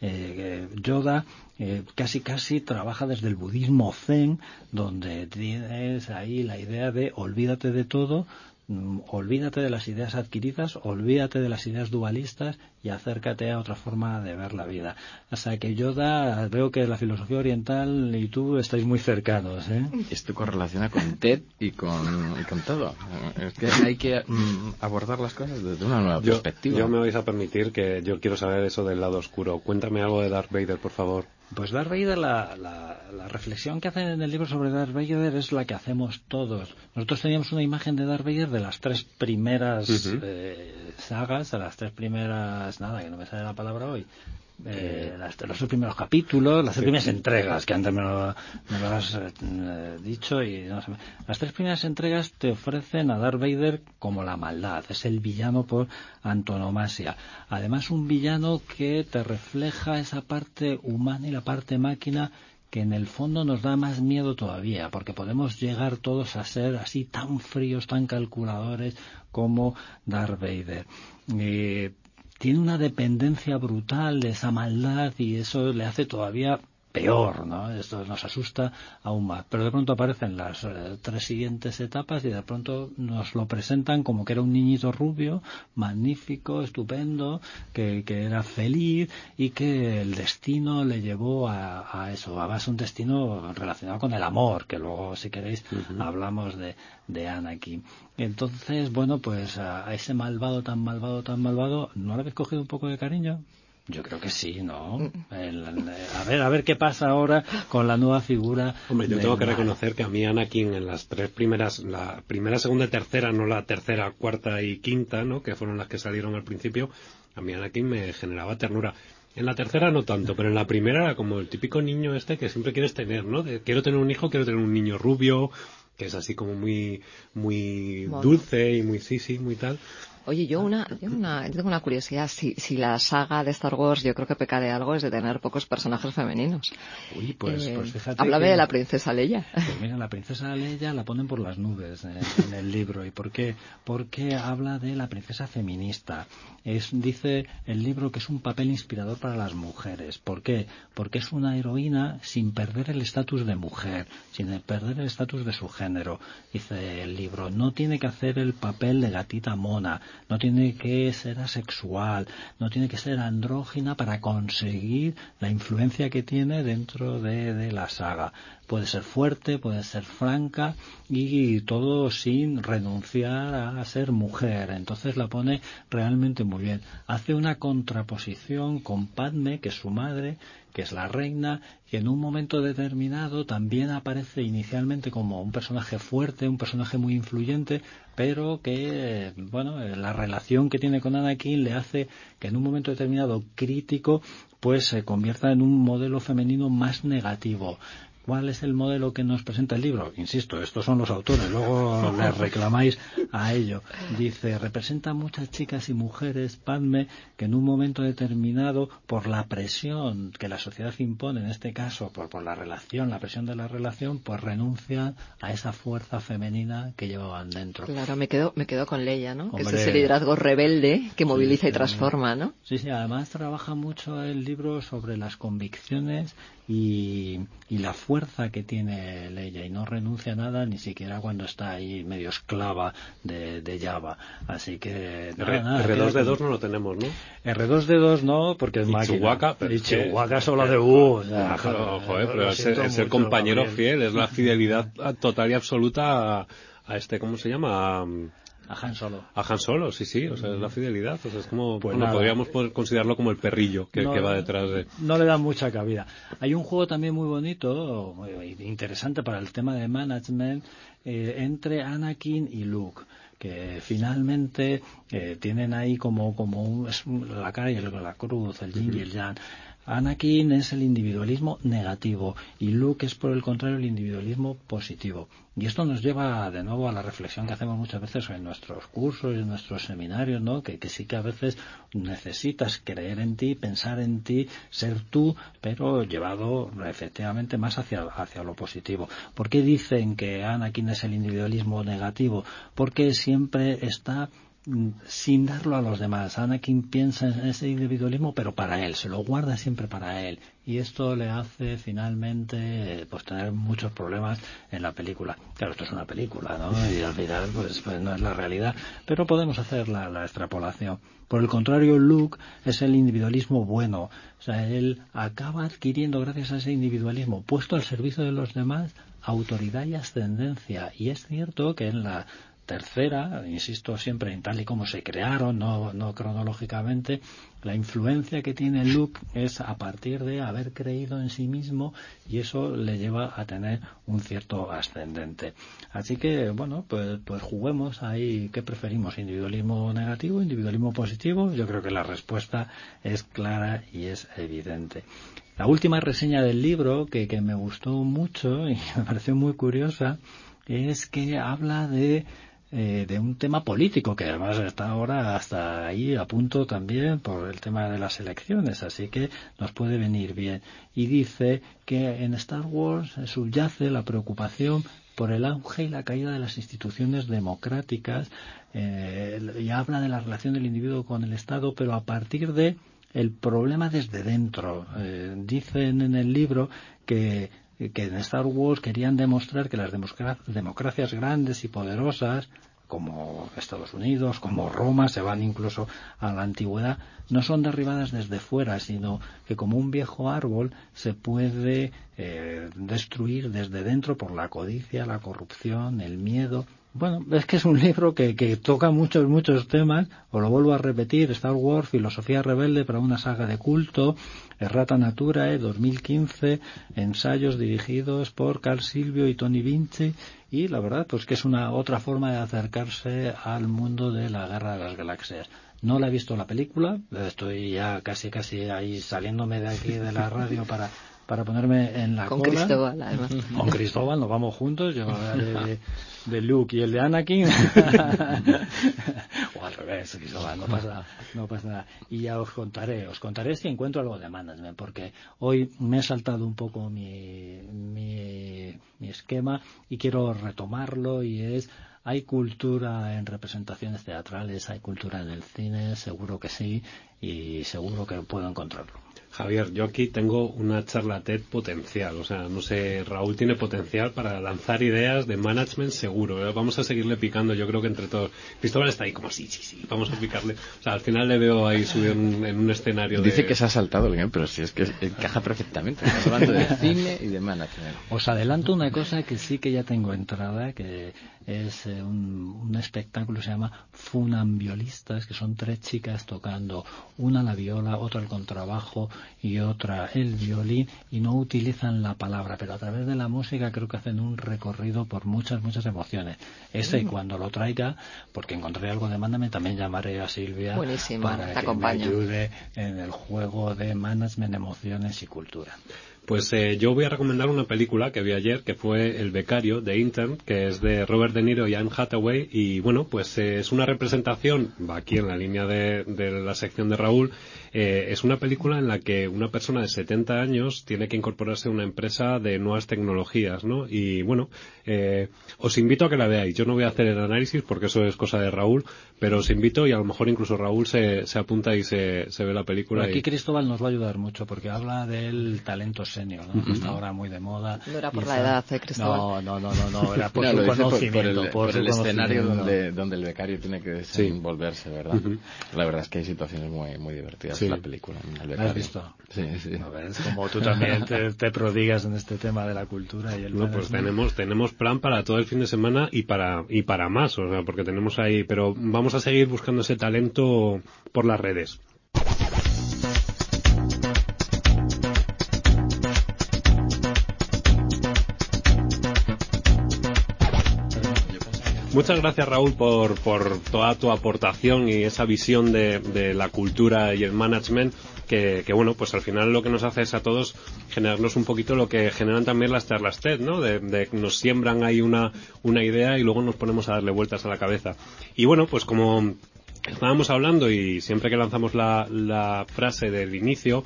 Eh, Yoda eh, casi casi trabaja desde el budismo zen, donde tienes ahí la idea de olvídate de todo, olvídate de las ideas adquiridas, olvídate de las ideas dualistas y acércate a otra forma de ver la vida. O sea que Yoda, veo que la filosofía oriental y tú estáis muy cercanos. ¿eh? Esto correlaciona con TED y con, y con todo. Es que hay que mm, abordar las cosas desde una nueva Yo, perspectiva. yo me vais a permitir que yo quiero saber eso del lado oscuro. Cuéntame algo de Darth Vader, por favor. Pues Darth Vader, la, la, la reflexión que hacen en el libro sobre Darth Vader es la que hacemos todos. Nosotros teníamos una imagen de Darth Vader de las tres primeras eh, sagas, de las tres primeras, nada, que no me sale la palabra hoy, eh, las- los tres primeros capítulos, las tres primeras entregas, que antes me lo, me lo has eh, dicho y no sé. Las tres primeras entregas te ofrecen a Darth Vader como la maldad, es el villano por antonomasia. Además, un villano que te refleja esa parte humana y la parte máquina que en el fondo nos da más miedo todavía, porque podemos llegar todos a ser así tan fríos, tan calculadores como Darth Vader. Eh, tiene una dependencia brutal de esa maldad y eso le hace todavía peor, ¿no? Esto nos asusta aún más. Pero de pronto aparecen las eh, tres siguientes etapas y de pronto nos lo presentan como que era un niñito rubio, magnífico, estupendo, que, que era feliz y que el destino le llevó a, a eso. Además, un destino relacionado con el amor, que luego, si queréis, hablamos de, de Anakin. Entonces, bueno, pues a, a ese malvado, tan malvado, tan malvado, ¿no le habéis cogido un poco de cariño? Yo creo que sí, ¿no? El- el- a ver, a ver qué pasa ahora con la nueva figura. Hombre, yo tengo que reconocer que a mí Anakin en las tres primeras, la primera, segunda y tercera, no la tercera, cuarta y quinta, ¿no? Que fueron las que salieron al principio, a mí Anakin me generaba ternura. En la tercera no tanto, pero en la primera era como el típico niño este que siempre quieres tener, ¿no? De, quiero tener un hijo, quiero tener un niño rubio, que es así como muy, muy dulce y muy sí, sí, muy tal. Oye, yo una, yo una, yo tengo una curiosidad. Si, si la saga de Star Wars yo creo que peca de algo es de tener pocos personajes femeninos. Uy, pues, Eh, pues fíjate. háblame que- de la princesa Leia. Pues mira, la princesa Leia la ponen por las nubes eh, en el libro. ¿Y por qué? Porque habla de la princesa feminista. Es, dice el libro que es un papel inspirador para las mujeres. ¿Por qué? Porque es una heroína sin perder el estatus de mujer, sin perder el estatus de su género. Dice el libro, no tiene que hacer el papel de gatita mona, no tiene que ser asexual, no tiene que ser andrógina para conseguir la influencia que tiene dentro de, de la saga. Puede ser fuerte, puede ser franca y todo sin renunciar a ser mujer. Entonces la pone realmente muy bien. Hace una contraposición con Padme, que es su madre, que es la reina, que en un momento determinado también aparece inicialmente como un personaje fuerte, un personaje muy influyente, pero que, bueno, eh, la relación que tiene con Anakin le hace que en un momento determinado crítico, pues se convierta en un modelo femenino más negativo. ¿Cuál es el modelo que nos presenta el libro? Insisto, estos son los autores, luego les reclamáis a ello. Dice, representa a muchas chicas y mujeres, Padme, que en un momento determinado, por la presión que la sociedad impone, en este caso, por, por la relación, la presión de la relación, pues renuncian a esa fuerza femenina que llevaban dentro. Claro, me quedo, me quedo con Leia, ¿no? Que es Hombre. ese liderazgo rebelde que moviliza y sí. transforma, ¿no? Sí, sí, además trabaja mucho el libro sobre las convicciones y, y la fuerza que tiene Leia y no renuncia a nada ni siquiera cuando está ahí medio esclava de, de Java. Así que nada, R, nada, R2 queda de 2 con- no lo tenemos, ¿no? R2D2 no, porque es máquina. Pero y Chihuahua solo de U. o sea, Ah, pero, joder, lo pero es, el mucho, compañero Gabriel. fiel, es la fidelidad total y absoluta a, a este, ¿cómo se llama? A, A Han Solo. a Han Solo, sí, sí, o sea, es la fidelidad, o sea, es como, Pues bueno, nada. podríamos poder considerarlo como el perrillo que, No, que va detrás de... No le da mucha cabida. Hay un juego también muy bonito, muy interesante para el tema de management, eh, entre Anakin y Luke que finalmente eh, tienen ahí como como un, es la cara y el- la cruz, el yin y el yang. Anakin es el individualismo negativo y Luke es por el contrario el individualismo positivo. Y esto nos lleva de nuevo a la reflexión que hacemos muchas veces en nuestros cursos y en nuestros seminarios, ¿no? Que, sí que a veces necesitas creer en ti, pensar en ti, ser tú, pero llevado efectivamente más hacia, hacia lo positivo. ¿Por qué dicen que Anakin es el individualismo negativo? Porque siempre está sin darlo a los demás. Anakin piensa en ese individualismo, pero para él, se lo guarda siempre para él. Y esto le hace finalmente pues tener muchos problemas en la película. Claro, esto es una película, ¿no? Y al final pues, pues no es la realidad, pero podemos hacer la, la extrapolación. Por el contrario, Luke es el individualismo bueno. O sea, él acaba adquiriendo, gracias a ese individualismo puesto al servicio de los demás, autoridad y ascendencia. Y es cierto que en la tercera, insisto siempre en tal y como se crearon, no, no cronológicamente, la influencia que tiene Luke es a partir de haber creído en sí mismo y eso le lleva a tener un cierto ascendente. Así que, bueno, pues, pues juguemos ahí, ¿qué preferimos? ¿Individualismo negativo, individualismo positivo? Yo creo que la respuesta es clara y es evidente. La última reseña del libro, que, que me gustó mucho y me pareció muy curiosa, es que habla de eh, de un tema político que además está ahora hasta ahí a punto también por el tema de las elecciones, así que nos puede venir bien. Y dice que en Star Wars subyace la preocupación por el auge y la caída de las instituciones democráticas eh, y habla de la relación del individuo con el Estado, pero a partir de el problema desde dentro. Eh, dicen en el libro que que en Star Wars querían demostrar que las democracias grandes y poderosas como Estados Unidos, como Roma, se van incluso a la antigüedad, no son derribadas desde fuera, sino que como un viejo árbol se puede eh, destruir desde dentro por la codicia, la corrupción, el miedo, bueno, es que es un libro que, que toca muchos, muchos temas, o lo vuelvo a repetir, Star Wars, Filosofía Rebelde para una saga de culto, Errata Naturae, 2015, ensayos dirigidos por Carl Silvio y Tony Vinci, y la verdad, pues que es una otra forma de acercarse al mundo de la Guerra de las Galaxias. No la he visto la película, estoy ya casi casi ahí saliéndome de aquí de la radio para para ponerme en la Con cola. Cristóbal, además. Con Cristóbal, nos vamos juntos, yo de, de Luke y el de Anakin. o al revés, Cristóbal, no pasa, no pasa nada. Y ya os contaré, os contaré si encuentro algo de management, porque hoy me he saltado un poco mi, mi, mi esquema y quiero retomarlo y es hay cultura en representaciones teatrales, hay cultura en el cine, seguro que sí, y seguro que puedo encontrarlo. Javier, yo aquí tengo una charla TED potencial. O sea, no sé, Raúl tiene potencial para lanzar ideas de management seguro. ¿eh? Vamos a seguirle picando, yo creo que entre todos. Cristóbal está ahí como, sí, sí, sí, vamos a picarle. O sea, al final le veo ahí subido en, en un escenario Dice de... que se ha saltado el pero sí es que encaja perfectamente. Estamos hablando de cine y de management. Os adelanto una cosa que sí que ya tengo entrada, que es eh, un, un espectáculo se llama Funambiolistas, que son tres chicas tocando una la viola, otra el contrabajo y otra el violín y no utilizan la palabra, pero a través de la música creo que hacen un recorrido por muchas, muchas emociones. Ese cuando lo traiga, porque encontré algo de mándame, también llamaré a Silvia Buenísimo, para te que acompaño. me ayude en el juego de management, emociones y cultura. Pues eh, yo voy a recomendar una película que vi ayer, que fue El Becario, de Intern, que es de Robert De Niro y Anne Hathaway, y bueno, pues eh, es una representación, va aquí en la línea de, de la sección de Raúl, eh, es una película en la que una persona de 70 años tiene que incorporarse a una empresa de nuevas tecnologías, ¿no? Y bueno, eh, os invito a que la veáis. Yo no voy a hacer el análisis porque eso es cosa de Raúl, pero os invito y a lo mejor incluso Raúl se, se apunta y se, se ve la película. Pero aquí y- Cristóbal nos va a ayudar mucho porque habla del talento senior, ¿no? que está ahora muy de moda. No era por la edad, ¿eh, Cristóbal? No, no, no, no, no, era por No, su por, por conocimiento. el, por por su el escenario donde, donde el becario tiene que desenvolverse, ¿verdad? La verdad es que hay situaciones muy, muy divertidas Sí. En la película. El ¿La has visto? Sí, sí. ¿No ves? Como tú también te, te prodigas en este tema de la cultura y el No, pues tenemos, tenemos plan para todo el fin de semana y para, y para más, o sea, porque tenemos ahí, pero vamos a seguir buscando ese talento por las redes. Muchas gracias Raúl por, por toda tu aportación y esa visión de, de la cultura y el management que, que, bueno, pues al final lo que nos hace es a todos generarnos un poquito lo que generan también las charlas TED, ¿no? De, de nos siembran ahí una, una idea y luego nos ponemos a darle vueltas a la cabeza. Y bueno, pues como estábamos hablando y siempre que lanzamos la, la frase del inicio,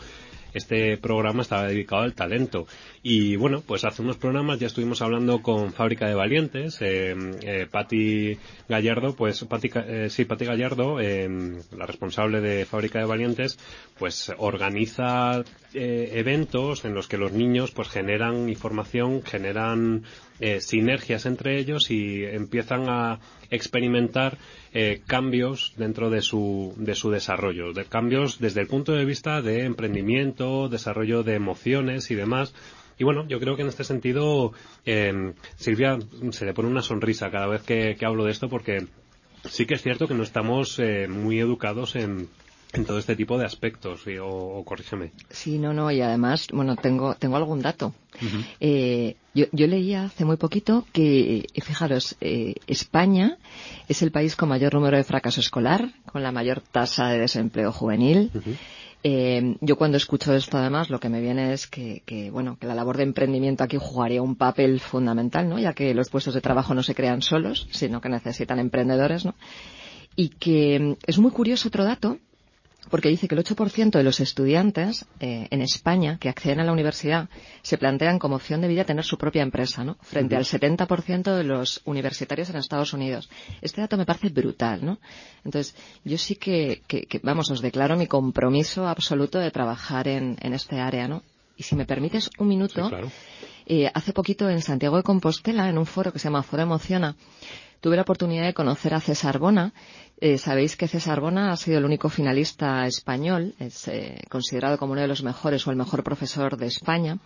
este programa estaba dedicado al talento. Y bueno, pues hace unos programas ya estuvimos hablando con Fábrica de Valientes, eh, eh Gallardo, pues Pati, eh, sí, Patti Gallardo, eh, la responsable de Fábrica de Valientes, pues organiza eventos en los que los niños pues generan información, generan sinergias entre ellos y empiezan a experimentar eh, cambios dentro de su, de su desarrollo, de cambios desde el punto de vista de emprendimiento, desarrollo de emociones y demás. Y bueno, yo creo que en este sentido, eh, Silvia se le pone una sonrisa cada vez que, hablo de esto porque sí que es cierto que no estamos eh, muy educados en, en todo este tipo de aspectos, o, corrígeme. Sí, no, no, y además, bueno, tengo, tengo algún dato. eh, yo, yo, leía hace muy poquito que, eh, fijaros, eh, España es el país con mayor número de fracaso escolar, con la mayor tasa de desempleo juvenil. Eh, yo cuando escucho esto además lo que me viene es que, que, bueno, que la labor de emprendimiento aquí jugaría un papel fundamental, ¿no? Ya que los puestos de trabajo no se crean solos, sino que necesitan emprendedores, ¿no? Y que mm, es muy curioso otro dato, porque dice que el 8% de los estudiantes eh, en España que acceden a la universidad se plantean como opción de vida tener su propia empresa, ¿no? Frente al 70% de los universitarios en Estados Unidos. Este dato me parece brutal, ¿no? Entonces, yo sí que, vamos, os declaro mi compromiso absoluto de trabajar en, este área, ¿no? Y si me permites un minuto, eh, hace poquito en Santiago de Compostela, en un foro que se llama Foro Emociona, tuve la oportunidad de conocer a César Bona. Eh, sabéis que César Bona ha sido el único finalista español, es eh, considerado como uno de los mejores o el mejor profesor de España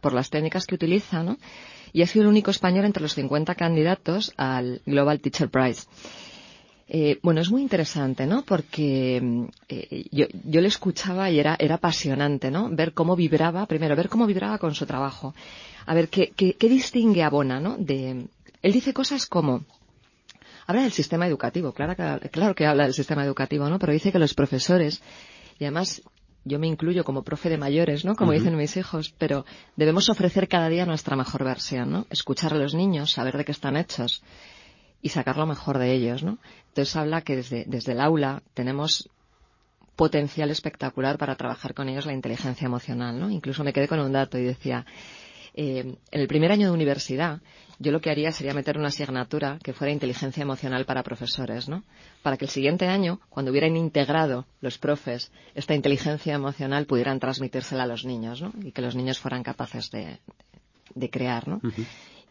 por las técnicas que utiliza, ¿no? Y ha sido el único español entre los 50 candidatos al Global Teacher Prize. Eh, bueno, es muy interesante, ¿no? Porque yo, yo, le escuchaba y era, era apasionante, ¿no? Ver cómo vibraba, primero, ver cómo vibraba con su trabajo. A ver, ¿qué, qué, qué distingue a Bona, ¿no? De, él dice cosas como, Habla del sistema educativo, claro que, claro que habla del sistema educativo, ¿no? Pero dice que los profesores, y además yo me incluyo como profe de mayores, ¿no? Como dicen mis hijos, pero debemos ofrecer cada día nuestra mejor versión, ¿no? Escuchar a los niños, saber de qué están hechos y sacar lo mejor de ellos, ¿no? Entonces habla que desde, desde el aula tenemos potencial espectacular para trabajar con ellos la inteligencia emocional, ¿no? Incluso me quedé con un dato y decía, eh, en el primer año de universidad, yo lo que haría sería meter una asignatura que fuera inteligencia emocional para profesores, ¿no? Para que el siguiente año, cuando hubieran integrado los profes esta inteligencia emocional, pudieran transmitírsela a los niños, ¿no? Y que los niños fueran capaces de, crear, ¿no?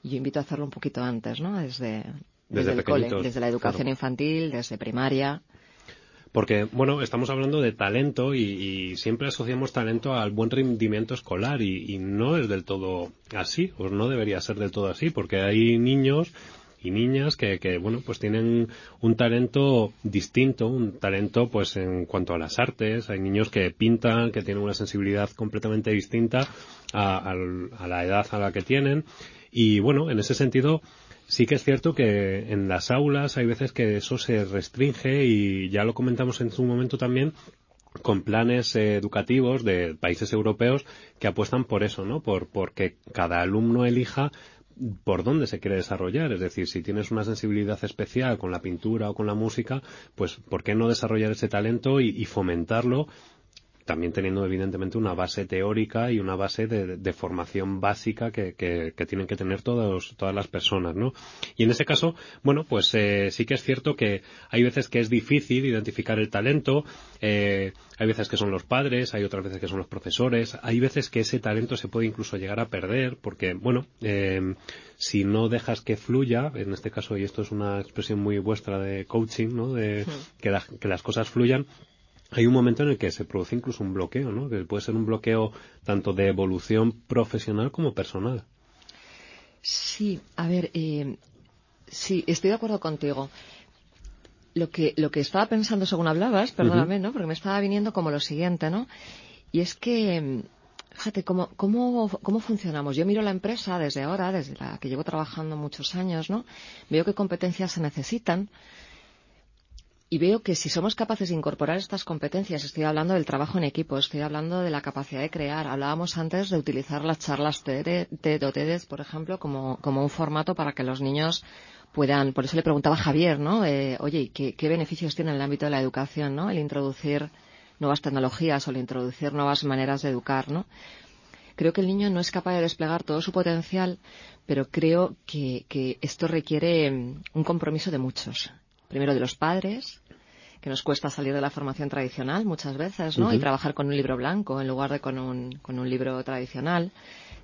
Y yo invito a hacerlo un poquito antes, ¿no? Desde, desde, el cole, desde la educación infantil, desde primaria. Porque, bueno, estamos hablando de talento y, siempre asociamos talento al buen rendimiento escolar y, no es del todo así, o no debería ser del todo así, porque hay niños y niñas que, bueno, pues tienen un talento distinto, un talento pues en cuanto a las artes, hay niños que pintan, que tienen una sensibilidad completamente distinta a la edad a la que tienen. Y bueno, en ese sentido, Sí que es cierto que en las aulas hay veces que eso se restringe y ya lo comentamos en su momento también con planes educativos de países europeos que apuestan por eso, ¿no? Por porque cada alumno elija por dónde se quiere desarrollar. Es decir, si tienes una sensibilidad especial con la pintura o con la música, pues ¿por qué no desarrollar ese talento y fomentarlo también teniendo evidentemente una base teórica y una base de, formación básica que, tienen que tener todos, todas las personas, ¿no? Y en ese caso, bueno, pues eh, sí que es cierto que hay veces que es difícil identificar el talento, eh, hay veces que son los padres, hay otras veces que son los profesores, hay veces que ese talento se puede incluso llegar a perder porque, bueno, eh, si no dejas que fluya, en este caso, y esto es una expresión muy vuestra de coaching, ¿no? De que, que las cosas fluyan, hay un momento en el que se produce incluso un bloqueo, ¿no? Que puede ser un bloqueo tanto de evolución profesional como personal. Sí, a ver, eh, sí, estoy de acuerdo contigo. Lo que, lo que estaba pensando según hablabas, perdóname, ¿no? Porque me estaba viniendo como lo siguiente, ¿no? Y es que, fíjate, ¿cómo, cómo, cómo funcionamos? Yo miro la empresa desde ahora, desde la que llevo trabajando muchos años, ¿no? Veo qué competencias se necesitan y veo que si somos capaces de incorporar estas competencias, estoy hablando del trabajo en equipo, estoy hablando de la capacidad de crear. Hablábamos antes de utilizar las charlas TED, o TEDx, por ejemplo, como, un formato para que los niños puedan. Por eso le preguntaba a Javier, ¿no? Eh, oye, ¿qué, ¿qué beneficios tiene en el ámbito de la educación, ¿no? El introducir nuevas tecnologías o el introducir nuevas maneras de educar, ¿no? Creo que el niño no es capaz de desplegar todo su potencial, pero creo que, que esto requiere mm, un compromiso de muchos. Primero de los padres, que nos cuesta salir de la formación tradicional muchas veces, ¿no? Y trabajar con un libro blanco en lugar de con un, con un libro tradicional,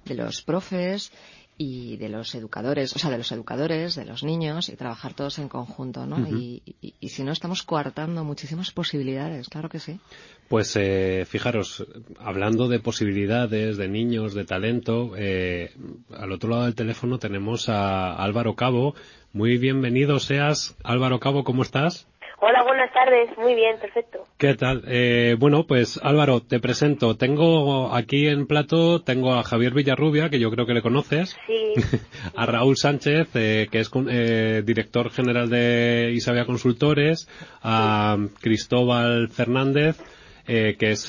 de los profes y de los educadores, o sea, de los educadores, de los niños, y trabajar todos en conjunto, ¿no? y, y, si no, estamos coartando muchísimas posibilidades, claro que sí. Pues eh, fijaros, hablando de posibilidades, de niños, de talento, eh, al otro lado del teléfono tenemos a Álvaro Cabo. Muy bienvenido seas. Álvaro Cabo, ¿cómo estás? Hola, buenas tardes. Muy bien, perfecto. ¿Qué tal? Eh, bueno, pues Álvaro, te presento. Tengo aquí en plato, tengo a Javier Villarrubia, que yo creo que le conoces. Sí. a Raúl Sánchez, eh, que es eh, director general de Isabia Consultores. A Cristóbal Fernández, que es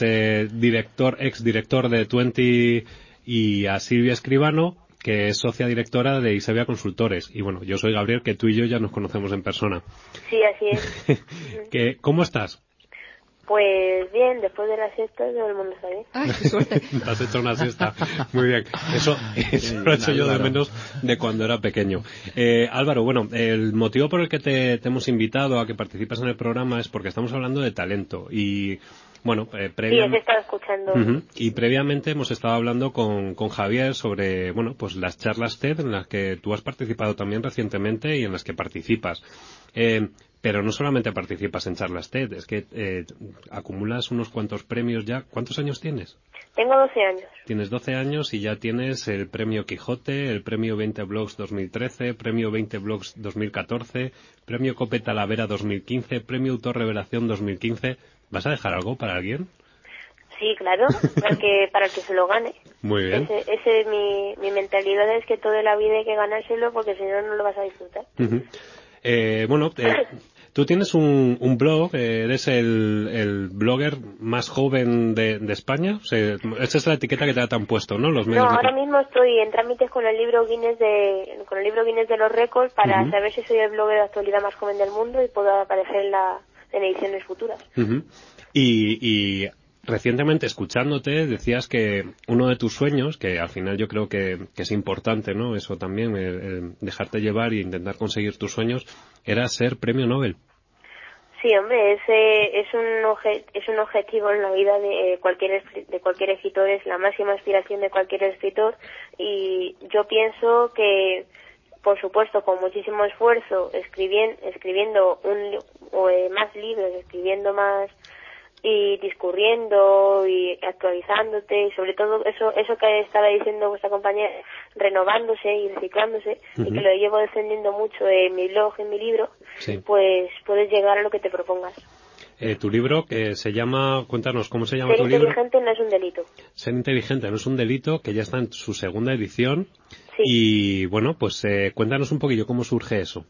director, ex director de Twenty y a Silvia Escribano, que es socia directora de Isabia Consultores. Y bueno, yo soy Gabriel, que tú y yo ya nos conocemos en persona. Sí, así es. ¿Cómo estás? Pues bien, después de la siesta todo el mundo está bien. ¡Ay, qué suerte! has hecho una siesta. Muy bien. Eso, lo he hecho yo de menos de cuando era pequeño. Eh, Álvaro, bueno, el motivo por el que te, te, hemos invitado a que participes en el programa es porque estamos hablando de talento y bueno, eh, previamente... Sí, escuchando. Y previamente hemos estado hablando con, con Javier sobre, bueno, pues las charlas TED en las que tú has participado también recientemente y en las que participas. Eh, pero no solamente participas en charlas TED, es que eh, acumulas unos cuantos premios ya. ¿Cuántos años tienes? Tengo 12 años. Tienes 12 años y ya tienes el premio Quijote, el premio 20 Blogs 2013, premio 20 Blogs 2014, premio Cope Talavera 2015, premio Autor Revelación 2015. ¿Vas a dejar algo para alguien? Sí, claro, para que, para que se lo gane. Muy bien. Ese, mi, mi mentalidad es que toda la vida hay que ganárselo porque si no, no lo vas a disfrutar. eh, bueno, eh, tú tienes un, un blog, eh, eres el, el, blogger más joven de, de España. O sea, esa es la etiqueta que te han puesto, ¿no? Los medios no, ahora mismo estoy en trámites con el libro Guinness de, con el libro Guinness de los récords para saber si soy el blogger de actualidad más joven del mundo y puedo aparecer en la en ediciones futuras. y, y recientemente escuchándote decías que uno de tus sueños, que al final yo creo que, es importante, ¿no? Eso también, dejarte llevar e intentar conseguir tus sueños, era ser premio Nobel. Sí, hombre, ese es un es un objetivo en la vida de cualquier de cualquier escritor, es la máxima aspiración de cualquier escritor y yo pienso que por supuesto, con muchísimo esfuerzo, escribiendo, escribiendo un, o, eh, más libros, escribiendo más y discurriendo y actualizándote y sobre todo eso eso que estaba diciendo vuestra compañera renovándose y reciclándose y que lo llevo defendiendo mucho en mi blog en mi libro pues puedes llegar a lo que te propongas. Eh, tu libro que se llama cuéntanos cómo se llama tu libro ser inteligente no es un delito. Ser inteligente no es un delito que ya está en su segunda edición y bueno, pues eh, cuéntanos un poquillo cómo surge eso.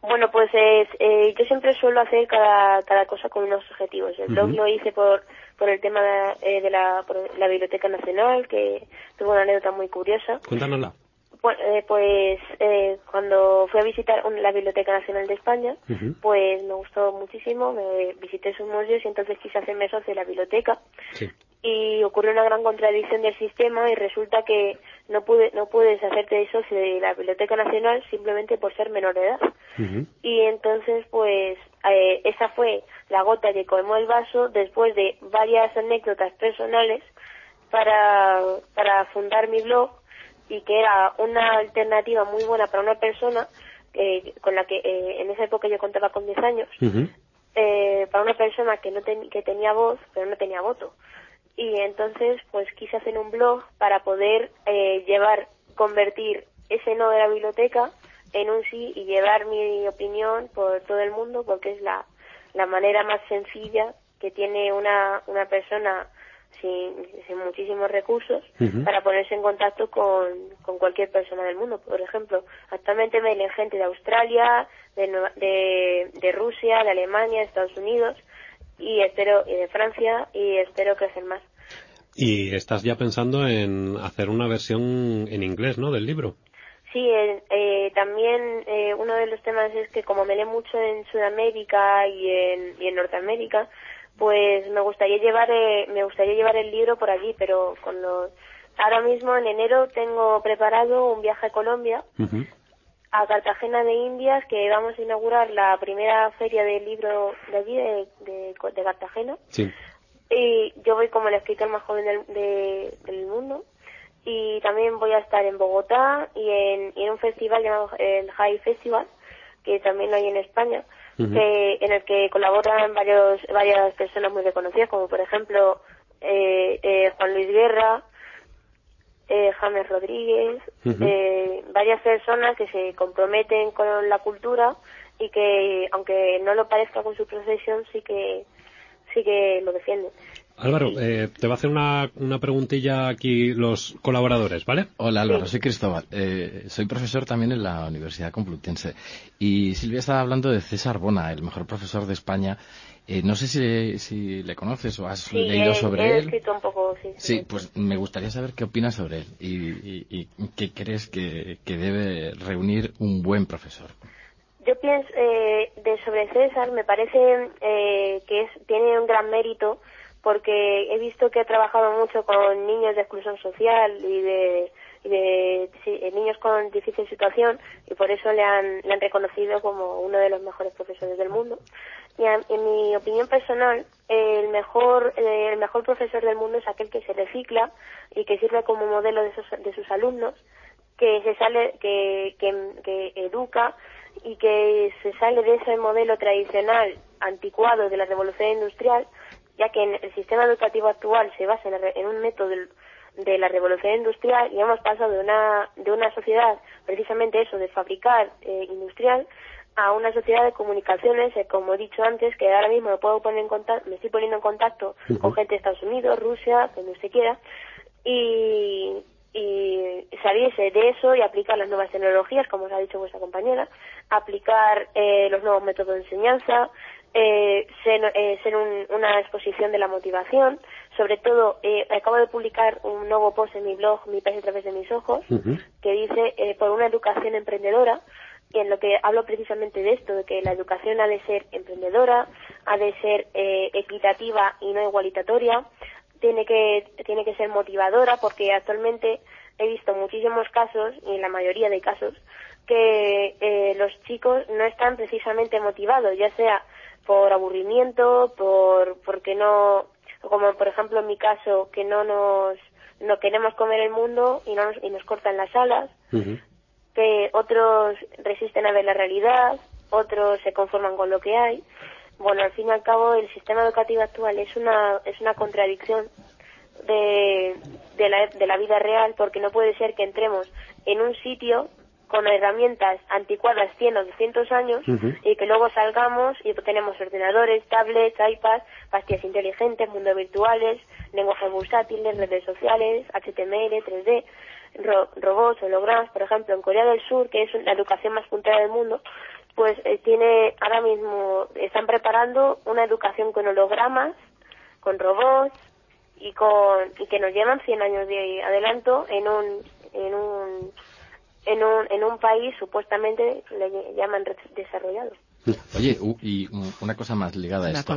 Bueno, pues eh, yo siempre suelo hacer cada, cada cosa con unos objetivos. El blog lo hice por, por el tema de, eh, la, la Biblioteca Nacional, que tuvo una anécdota muy curiosa. Cuéntanosla. Pues, pues eh, cuando fui a visitar la Biblioteca Nacional de España, pues me gustó muchísimo, me visité sus museos y entonces quise hacerme socio de la biblioteca. Sí y ocurrió una gran contradicción del sistema y resulta que no pude no puedes hacerte socio de la Biblioteca Nacional simplemente por ser menor de edad. Y entonces pues eh, esa fue la gota que colmó el vaso después de varias anécdotas personales para para fundar mi blog y que era una alternativa muy buena para una persona eh, con la que eh, en esa época yo contaba con 10 años eh, para una persona que no que tenía voz pero no tenía voto y entonces pues quise hacer un blog para poder eh, llevar, convertir ese no de la biblioteca en un sí y llevar mi opinión por todo el mundo porque es la, la manera más sencilla que tiene una, una persona sin, sin muchísimos recursos para ponerse en contacto con, con cualquier persona del mundo. Por ejemplo, actualmente me gente de Australia, de, de, de Rusia, de Alemania, de Estados Unidos y espero y de Francia y espero crecer más. Y estás ya pensando en hacer una versión en inglés, ¿no? Del libro. Sí, eh, eh, también eh, uno de los temas es que como me lee mucho en Sudamérica y en, y en Norteamérica, pues me gustaría llevar eh, me gustaría llevar el libro por allí, pero con los ahora mismo en enero tengo preparado un viaje a Colombia a Cartagena de Indias que vamos a inaugurar la primera feria del libro de allí de, de, de Cartagena. Sí. y yo voy como el escritor más joven del, de- del mundo. Y también voy a estar en Bogotá y en, y en un festival llamado el High Festival que también hay en España que, en el que colaboran varios varias personas muy reconocidas como por ejemplo eh, eh, Juan Luis Guerra eh, James Rodríguez eh, varias personas que se comprometen con la cultura y que aunque no lo parezca con su profesión sí que sí que lo defienden Álvaro, eh, te va a hacer una, una preguntilla aquí los colaboradores, ¿vale? Hola Álvaro, soy Cristóbal. Eh, soy profesor también en la Universidad Complutense. Y Silvia estaba hablando de César Bona, el mejor profesor de España. Eh, no sé si, si le conoces o has sí leído sobre he él. escrito un poco sí, Sí, pues me gustaría saber qué opinas sobre él y, y- y qué crees que, que debe reunir un buen profesor. Yo pienso eh, de sobre César, me parece eh, que es, tiene un gran mérito porque he visto que ha trabajado mucho con niños de exclusión social y de, y de sí, eh, niños con difícil situación y por eso le han, le han reconocido como uno de los mejores profesores del mundo. Y a- en mi opinión personal, el mejor, el mejor profesor del mundo es aquel que se recicla y que sirve como modelo de sus, de sus alumnos que se sale que, que, educa y que se sale de ese modelo tradicional anticuado de la revolución industrial ya que el sistema educativo actual se basa en, un método de la revolución industrial y hemos pasado de una de una sociedad precisamente eso de fabricar eh, industrial a una sociedad de comunicaciones eh, como he dicho antes que ahora mismo me puedo poner en contacto me estoy poniendo en contacto con gente de Estados Unidos Rusia donde usted quiera y, y salirse de eso y aplicar las nuevas tecnologías, como os ha dicho vuestra compañera, aplicar eh, los nuevos métodos de enseñanza, eh, ser, eh, ser un- una exposición de la motivación. Sobre todo, eh, acabo de publicar un nuevo post en mi blog, Mi país a través de mis ojos, que dice eh, por una educación emprendedora en lo que hablo precisamente de esto, de que la educación ha de ser emprendedora, ha de ser eh, equitativa y no igualitatoria, tiene que, tiene que ser motivadora porque actualmente he visto muchísimos casos, y en la mayoría de casos, que eh, los chicos no están precisamente motivados, ya sea por aburrimiento, por porque no, como por ejemplo en mi caso, que no nos no queremos comer el mundo y, no nos, y nos cortan las alas, que otros resisten a ver la realidad, otros se conforman con lo que hay. Bueno, al fin y al cabo, el sistema educativo actual es una, es una contradicción de, de, la, de la vida real porque no puede ser que entremos en un sitio con herramientas anticuadas 100 o 200 años y que luego salgamos y tenemos ordenadores, tablets, iPads, pastillas inteligentes, mundos virtuales, lenguajes bursátiles, redes sociales, HTML, 3D, ro- robots, hologramas, por ejemplo, en Corea del Sur, que es la educación más puntera del mundo, pues eh, tiene ahora mismo están preparando una educación con hologramas, con robots y con y que nos llevan 100 años de adelanto en un en un en un en un país supuestamente le llaman desarrollado. Oye, u- y u- una cosa más ligada a esto.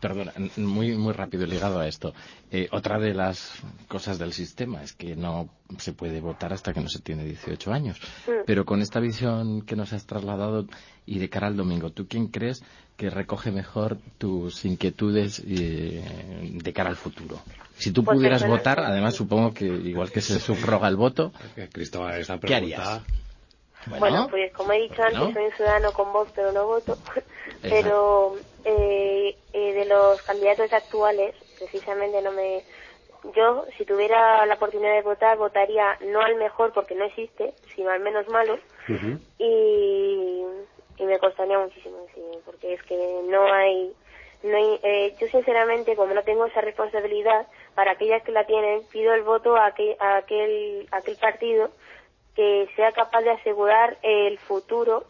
Perdona, muy, muy rápido ligado a esto. Eh, otra de las cosas del sistema es que no se puede votar hasta que no se tiene 18 años. Mm. Pero con esta visión que nos has trasladado y de cara al domingo, ¿tú quién crees que recoge mejor tus inquietudes eh, de cara al futuro? Si tú Pues pudieras votar, además supongo que igual que se subroga el voto, Cristóbal, esta ¿qué pregunta... harías? Bueno, pues como he dicho antes, soy un ciudadano con voz, pero no voto. pero eh, eh, de los candidatos actuales, precisamente no me. Yo, si tuviera la oportunidad de votar, votaría no al mejor porque no existe, sino al menos malo. y, y me costaría muchísimo decidir, porque es que no hay. No hay eh, yo, sinceramente, como no tengo esa responsabilidad, para aquellas que la tienen, pido el voto a aquel, a aquel, a aquel partido que sea capaz de asegurar el futuro,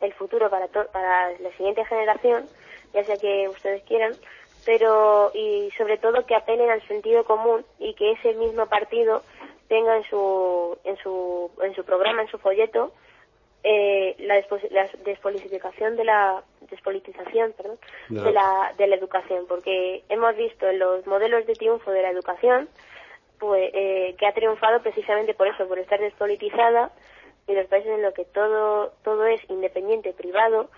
el futuro para to- para la siguiente generación, ya sea que ustedes quieran, pero y sobre todo que apelen al sentido común y que ese mismo partido tenga en su en su en su programa, en su folleto eh, la, despolitización de la despolitización perdón, de la de la educación porque hemos visto en los modelos de triunfo de la educación pues eh, que ha triunfado precisamente por eso por estar despolitizada y los países en los que todo todo es independiente privado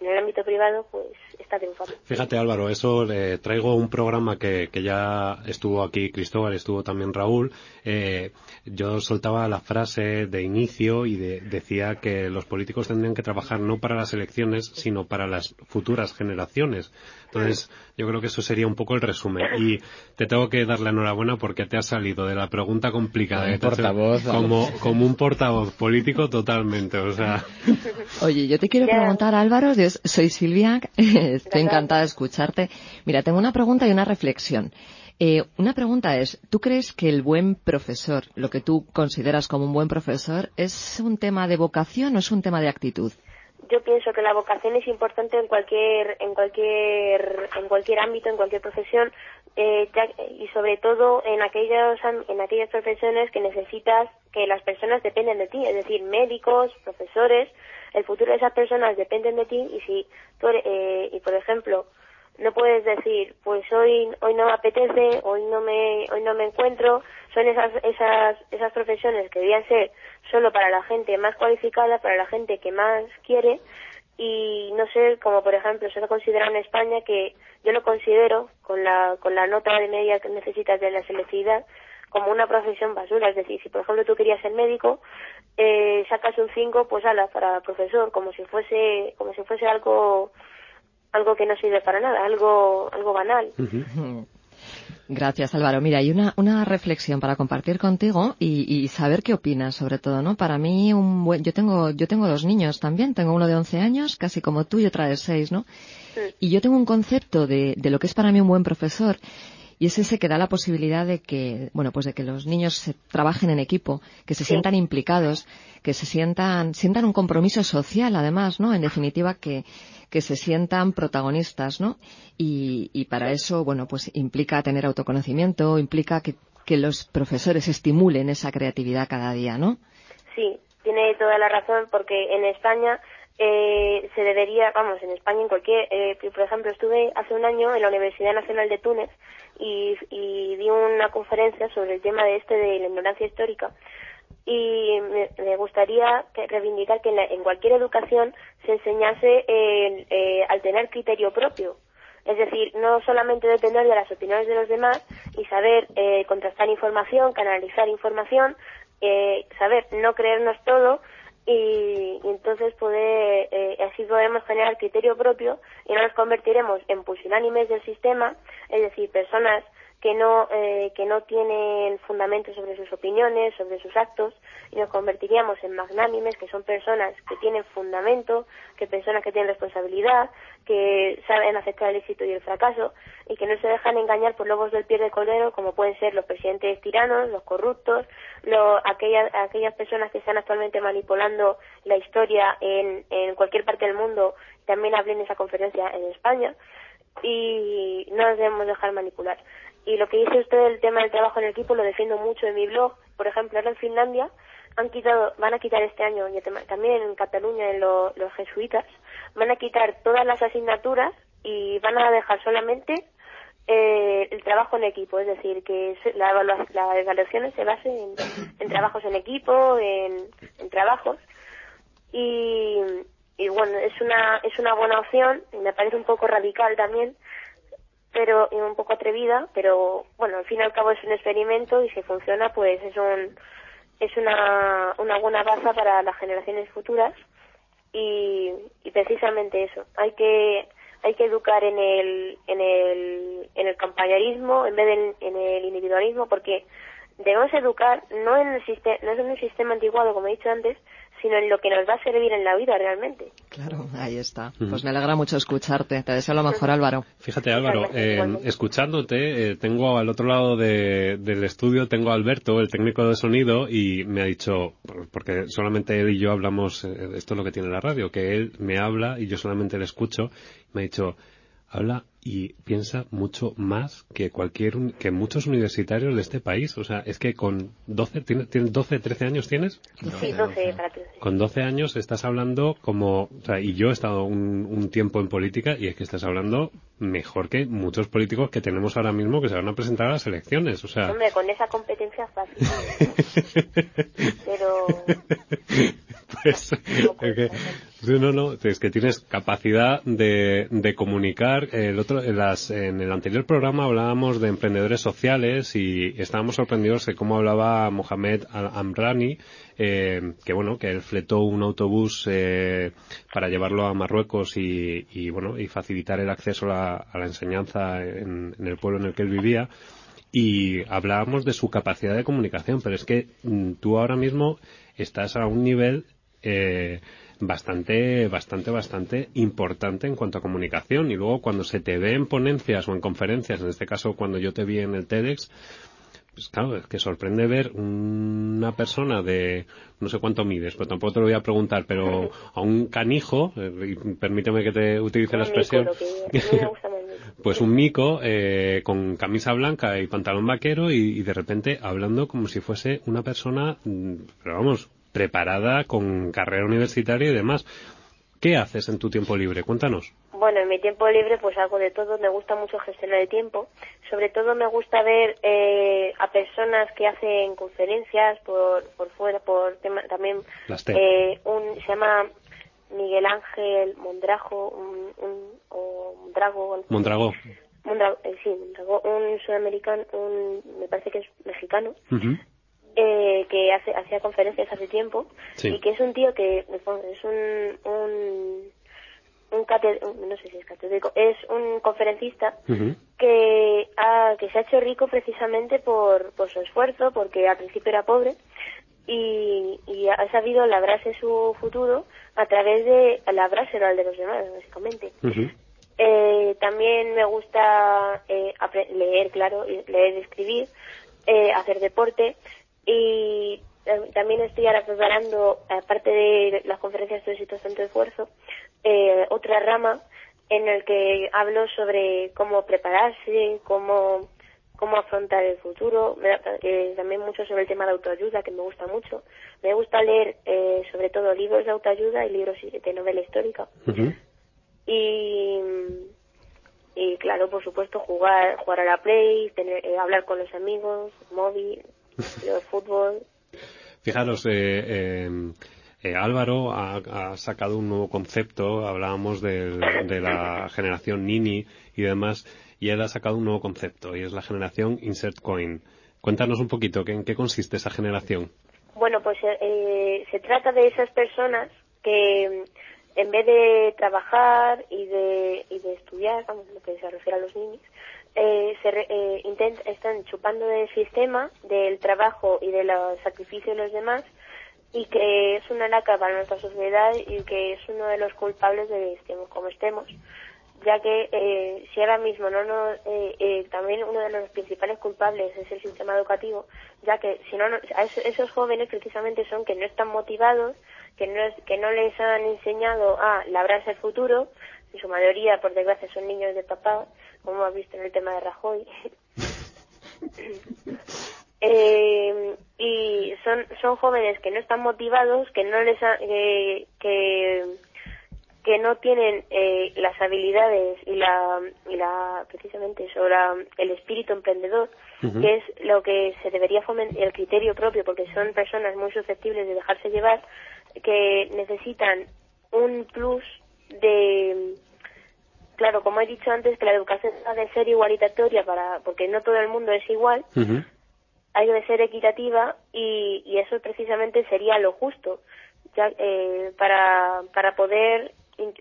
en el ámbito privado, pues está triunfando. Fíjate Álvaro, eso le traigo un programa que, que ya estuvo aquí Cristóbal, estuvo también Raúl. Eh, yo soltaba la frase de inicio y decía que los políticos tendrían que trabajar no para las elecciones, sino para las futuras generaciones. Entonces, yo creo que eso sería un poco el resumen. Y te tengo que dar la enhorabuena porque te has salido de la pregunta complicada portavoz, como, como un portavoz político totalmente. O sea. Oye, yo te quiero preguntar, Álvaro, soy Silvia, estoy encantada de escucharte. Mira, tengo una pregunta y una reflexión. Eh, una pregunta es, ¿tú crees que el buen profesor, lo que tú consideras como un buen profesor, es un tema de vocación o es un tema de actitud? Yo pienso que la vocación es importante en cualquier en cualquier en cualquier ámbito en cualquier profesión eh, y sobre todo en aquellos en aquellas profesiones que necesitas que las personas dependen de ti es decir médicos profesores el futuro de esas personas dependen de ti y si tú eh, y por ejemplo no puedes decir pues hoy hoy no me apetece hoy no me hoy no me encuentro. Son esas esas esas profesiones que debían ser solo para la gente más cualificada para la gente que más quiere. Y no sé como por ejemplo se lo considera en España que yo lo considero con la con la nota de media que necesitas de la selectividad como una profesión basura. Es decir si por ejemplo tú querías ser médico eh, sacas un 5 pues ala para profesor como si fuese como si fuese algo algo que no sirve para nada, algo, algo banal. Gracias, Álvaro. Mira, hay una, una reflexión para compartir contigo y, y, saber qué opinas, sobre todo, ¿no? Para mí, un buen, yo tengo, yo tengo dos niños también. Tengo uno de 11 años, casi como tú, y otra de 6, ¿no? Y yo tengo un concepto de, de lo que es para mí un buen profesor y es ese que da la posibilidad de que, bueno, pues de que los niños se trabajen en equipo, que se sientan implicados, que se sientan, sientan un compromiso social además, ¿no? En definitiva, que, que se sientan protagonistas, ¿no? Y, y para eso, bueno, pues implica tener autoconocimiento, implica que, que los profesores estimulen esa creatividad cada día, ¿no? Sí, tiene toda la razón porque en España eh, se debería, vamos, en España, en cualquier, eh, por ejemplo, estuve hace un año en la Universidad Nacional de Túnez y, di una conferencia sobre el tema de este de la ignorancia histórica y me, gustaría reivindicar que en, cualquier educación se enseñase eh, al tener criterio propio. Es decir, no solamente depender de las opiniones de los demás y saber eh, contrastar información, canalizar información, eh, saber no creernos todo y, entonces poder, así podemos generar criterio propio y no nos convertiremos en pusilánimes del sistema, es decir, personas que no eh, que no tienen fundamento sobre sus opiniones, sobre sus actos y nos convertiríamos en magnánimes, que son personas que tienen fundamento, que personas que tienen responsabilidad, que saben aceptar el éxito y el fracaso y que no se dejan engañar por lobos del pie de cordero como pueden ser los presidentes tiranos, los corruptos, lo, aquellas aquellas personas que están actualmente manipulando la historia en, en cualquier parte del mundo también hablen en esa conferencia en España y no nos debemos dejar manipular. Y lo que dice usted del tema del trabajo en equipo lo defiendo mucho en mi blog. Por ejemplo, ahora en Finlandia han quitado, van a quitar este año, y también en Cataluña, en los jesuitas, van a quitar todas las asignaturas y van a dejar solamente eh, el trabajo en equipo, es decir, que la, las evaluaciones se basen en, trabajos en equipo, en, en trabajos. Y, y bueno, es una, es una buena opción, y me parece un poco radical también, pero un poco atrevida, pero bueno, al fin y al cabo es un experimento y si funciona, pues es un es una, una buena baza para las generaciones futuras y, y precisamente eso, hay que hay que educar en el en el en el campañarismo en vez de en, el individualismo porque debemos educar no en el sistema no en un sistema antiguado como he dicho antes sino en lo que nos va a servir en la vida realmente. Claro, ahí está. Pues me alegra mucho escucharte. Te deseo lo mejor, Álvaro. Fíjate, Álvaro, eh, escuchándote, eh, tengo al otro lado del estudio, tengo a Alberto, el técnico de sonido, y me ha dicho, porque solamente él y yo hablamos, eh, esto es lo que tiene la radio, que él me habla y yo solamente le escucho, me ha dicho, habla y piensa mucho más que cualquier que muchos universitarios de este país. O sea, es que con 12, ¿tienes, 12 13 años tienes? Sí, 12 para 13. Con 12 años estás hablando como, o sea, y yo he estado un, un tiempo en política y es que estás hablando mejor que muchos políticos que tenemos ahora mismo que se van a presentar a las elecciones. O sea, Hombre, con esa competencia es fácil. Pero pues, es que- no, no, es que tienes capacidad de, de comunicar. El otro, en, las, en el anterior programa hablábamos de emprendedores sociales y estábamos sorprendidos de cómo hablaba Mohamed Amrani, eh, que bueno, que él fletó un autobús eh, para llevarlo a Marruecos y, y bueno, y facilitar el acceso a la, a la enseñanza en, en el pueblo en el que él vivía y hablábamos de su capacidad de comunicación, pero es que mm, tú ahora mismo estás a un nivel eh, bastante, bastante, bastante importante en cuanto a comunicación y luego cuando se te ve en ponencias o en conferencias, en este caso cuando yo te vi en el TEDx, pues claro, es que sorprende ver una persona de no sé cuánto mides, pero tampoco te lo voy a preguntar, pero a un canijo, eh, y permíteme que te utilice la un expresión, mico. pues un mico eh, con camisa blanca y pantalón vaquero y, y de repente hablando como si fuese una persona, mm, pero vamos, preparada con carrera universitaria y demás. ¿Qué haces en tu tiempo libre? Cuéntanos. Bueno, en mi tiempo libre pues hago de todo, me gusta mucho gestionar el tiempo. Sobre todo me gusta ver eh, a personas que hacen conferencias por, por fuera, por tema, también eh, un se llama Miguel Ángel Mondrajo, un, un, o Mondrago. Mondragó. Mondrago, eh, sí, Mondrago, un sudamericano, un, me parece que es mexicano. Eh, que hace, hacía conferencias hace tiempo Sí. y que es un tío que es un, un, un no sé si es católico, es un conferencista que, ha, que se ha hecho rico precisamente por, por su esfuerzo, porque al principio era pobre y, y ha sabido labrarse su futuro a través de labrárselo al de los demás, básicamente. Eh, también me gusta eh, leer, claro, leer y escribir, eh, hacer deporte y también estoy ahora preparando, aparte de las conferencias de éxito tanto esfuerzo, eh, otra rama en el que hablo sobre cómo prepararse, cómo cómo afrontar el futuro, eh, también mucho sobre el tema de autoayuda, que me gusta mucho. Me gusta leer eh, sobre todo libros de autoayuda y libros de novela histórica. Y, y claro, por supuesto, jugar jugar a la Play, tener, eh, hablar con los amigos, móvil, el fútbol. Fijaros, eh, eh, eh, Álvaro ha, ha sacado un nuevo concepto, hablábamos de la generación Nini y demás, y él ha sacado un nuevo concepto, y es la generación Insert Coin. Cuéntanos un poquito, ¿qué- ¿en qué consiste esa generación? Bueno, pues eh, se trata de esas personas que mm, en vez de trabajar y de, y de estudiar, vamos, lo que se refiere a los niños, eh, se re- eh, intent- están chupando del sistema, del trabajo y de los sacrificios de los demás y que es una laca para nuestra sociedad y que es uno de los culpables de que estemos como estemos. Ya que eh, si ahora mismo no nos eh, eh, también uno de los principales culpables es el sistema educativo ya que si no no- a esos, esos jóvenes precisamente son que no están motivados que no es- que no les han enseñado a labrarse el futuro en su mayoría por desgracia son niños de papá como has visto en el tema de Rajoy. Eh, y son son jóvenes que no están motivados que no les ha- que, que que no tienen eh, las habilidades y la, y la precisamente eso, la- el espíritu emprendedor, que es lo que se debería fomentar, el criterio propio, porque son personas muy susceptibles de dejarse llevar, que necesitan un plus de, claro, como he dicho antes, que la educación ha de ser igualitatoria para, porque no todo el mundo es igual, hay que ser equitativa y, y eso precisamente sería lo justo ya, eh, para para poder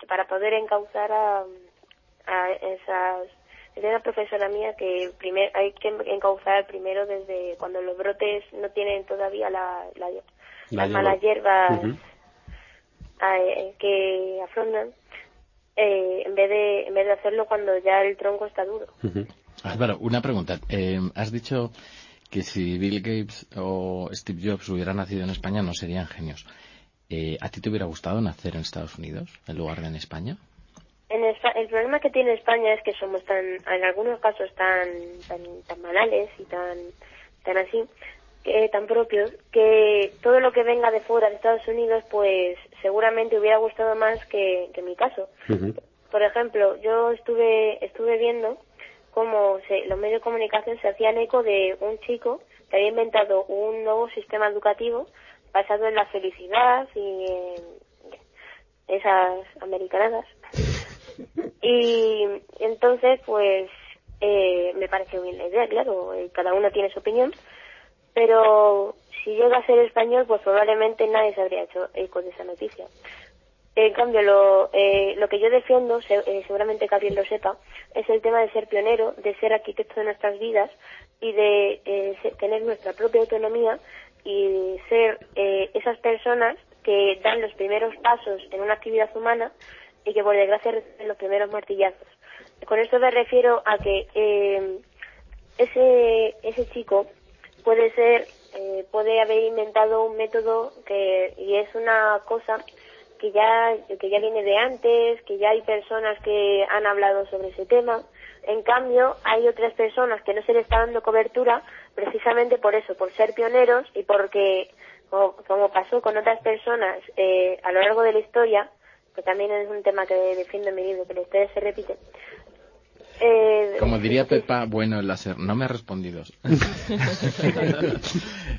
para poder encauzar a, a esas es una profesora mía que primer, hay que encauzar primero desde cuando los brotes no tienen todavía la, la- La las malas hierba. hierbas Ujú. Que afrontan eh, en vez de en vez de hacerlo cuando ya el tronco está duro Álvaro, una pregunta. Eh, has dicho que si Bill Gates o Steve Jobs hubieran nacido en España no serían genios. Eh, ¿A ti te hubiera gustado nacer en Estados Unidos en lugar de en España? En el problema que tiene España es que somos tan, en algunos casos tan, tan, tan banales y tan, tan así, que, tan propios, que todo lo que venga de fuera de Estados Unidos, pues seguramente hubiera gustado más que, que mi caso. Por ejemplo, yo estuve, estuve viendo cómo se, los medios de comunicación se hacían eco de un chico que había inventado un nuevo sistema educativo basado en la felicidad y en esas americanadas y entonces, pues, eh, me parece bien la idea, claro, eh, cada uno tiene su opinión, pero si llega a ser español, pues probablemente nadie se habría hecho eco de esa noticia. En cambio, lo, eh, lo que yo defiendo, seguramente Gabriel lo sepa, es el tema de ser pionero, de ser arquitecto de nuestras vidas y de tener nuestra propia autonomía y ser esas personas que dan los primeros pasos en una actividad humana y que por desgracia reciben los primeros martillazos. Con esto me refiero a que eh, ese, ese chico puede ser, eh, puede haber inventado un método que, y es una cosa que ya, que ya viene de antes, que ya hay personas que han hablado sobre ese tema. En cambio, hay otras personas que no se les está dando cobertura precisamente por eso, por ser pioneros y porque, como, pasó con otras personas eh, a lo largo de la historia, que también es un tema que defiendo en mi libro, que la historia se repite. Eh, Como diría Pepa, bueno, el láser, no me ha respondido.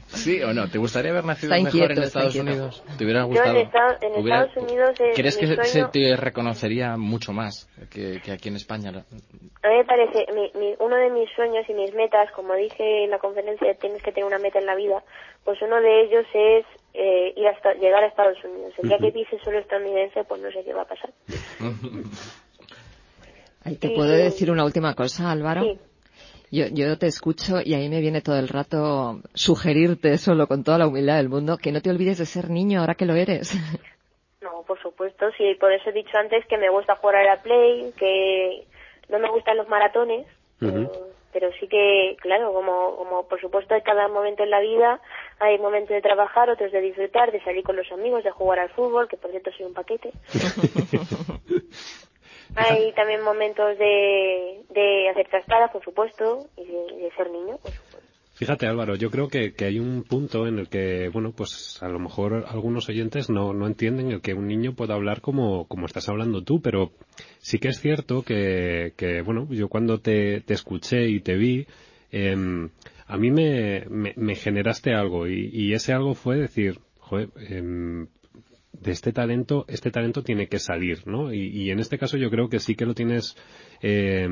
¿Sí o no? ¿Te gustaría haber nacido mejor en Estados Unidos? ¿Te hubiera gustado? en, Estados Unidos... ¿Crees que se te reconocería mucho más que, aquí en España? A mí me parece, uno de mis sueños y mis metas, como dije en la conferencia, tienes que tener una meta en la vida, pues uno de ellos es eh, ir hasta, llegar a Estados Unidos. El día que pise solo estadounidense, pues no sé qué va a pasar. ¿Te puedo decir una última cosa, Álvaro? Yo, yo te escucho y ahí me viene todo el rato sugerirte solo con toda la humildad del mundo que no te olvides de ser niño ahora que lo eres. No, por supuesto, sí, por eso he dicho antes que me gusta jugar a la Play, que no me gustan los maratones, pero, sí que, claro, como, como por supuesto hay cada momento en la vida, hay momentos de trabajar, otros de disfrutar, de salir con los amigos, de jugar al fútbol, que por cierto soy un paquete. Hay también momentos de, de hacer trastadas, por supuesto, y de, ser niño, Fíjate Álvaro, yo creo que, que, hay un punto en el que, bueno, pues a lo mejor algunos oyentes no, no entienden el que un niño pueda hablar como, como estás hablando tú, pero sí que es cierto que, que bueno, yo cuando te, te escuché y te vi, eh, a mí me, me, me, generaste algo y, y ese algo fue decir, joder, eh, de este talento, este talento tiene que salir, ¿no? Y, en este caso yo creo que sí que lo tienes, eh,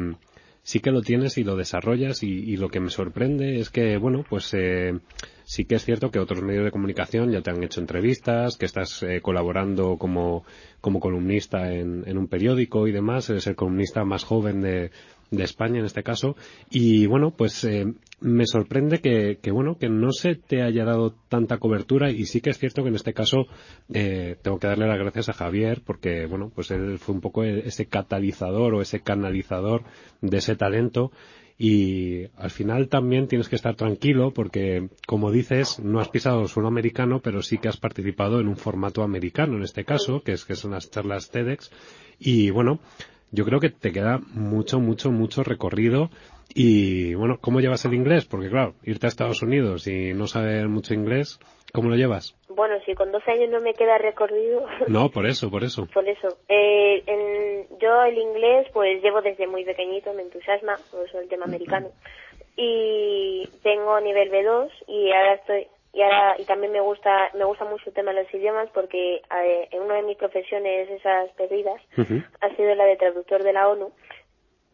sí que lo tienes y lo desarrollas y, lo que me sorprende es que, bueno, pues eh, sí que es cierto que otros medios de comunicación ya te han hecho entrevistas, que estás eh, colaborando como, como columnista en, en, un periódico y demás, eres el columnista más joven de, de España en este caso. Y bueno pues eh, me sorprende que, que, bueno que no se te haya dado tanta cobertura. Y sí que es cierto que en este caso eh, tengo que darle las gracias a Javier porque bueno pues él fue un poco ese catalizador o ese canalizador de ese talento. Y al final también tienes que estar tranquilo porque como dices no has pisado el suelo americano pero sí que has participado en un formato americano en este caso que es que son las charlas TEDx. Y bueno yo creo que te queda mucho, mucho, mucho recorrido. Y bueno, ¿cómo llevas el inglés? Porque claro, irte a Estados Unidos y no saber mucho inglés, ¿cómo lo llevas? Bueno, si con 12 años no me queda recorrido. No, por eso, por eso. Por eso. Eh, en, yo el inglés, pues llevo desde muy pequeñito, me entusiasma, por eso el tema americano. Y tengo nivel B2 y ahora estoy y ahora y también me gusta me gusta mucho el tema de los idiomas porque eh, en una de mis profesiones esas perdidas ha sido la de traductor de la ONU.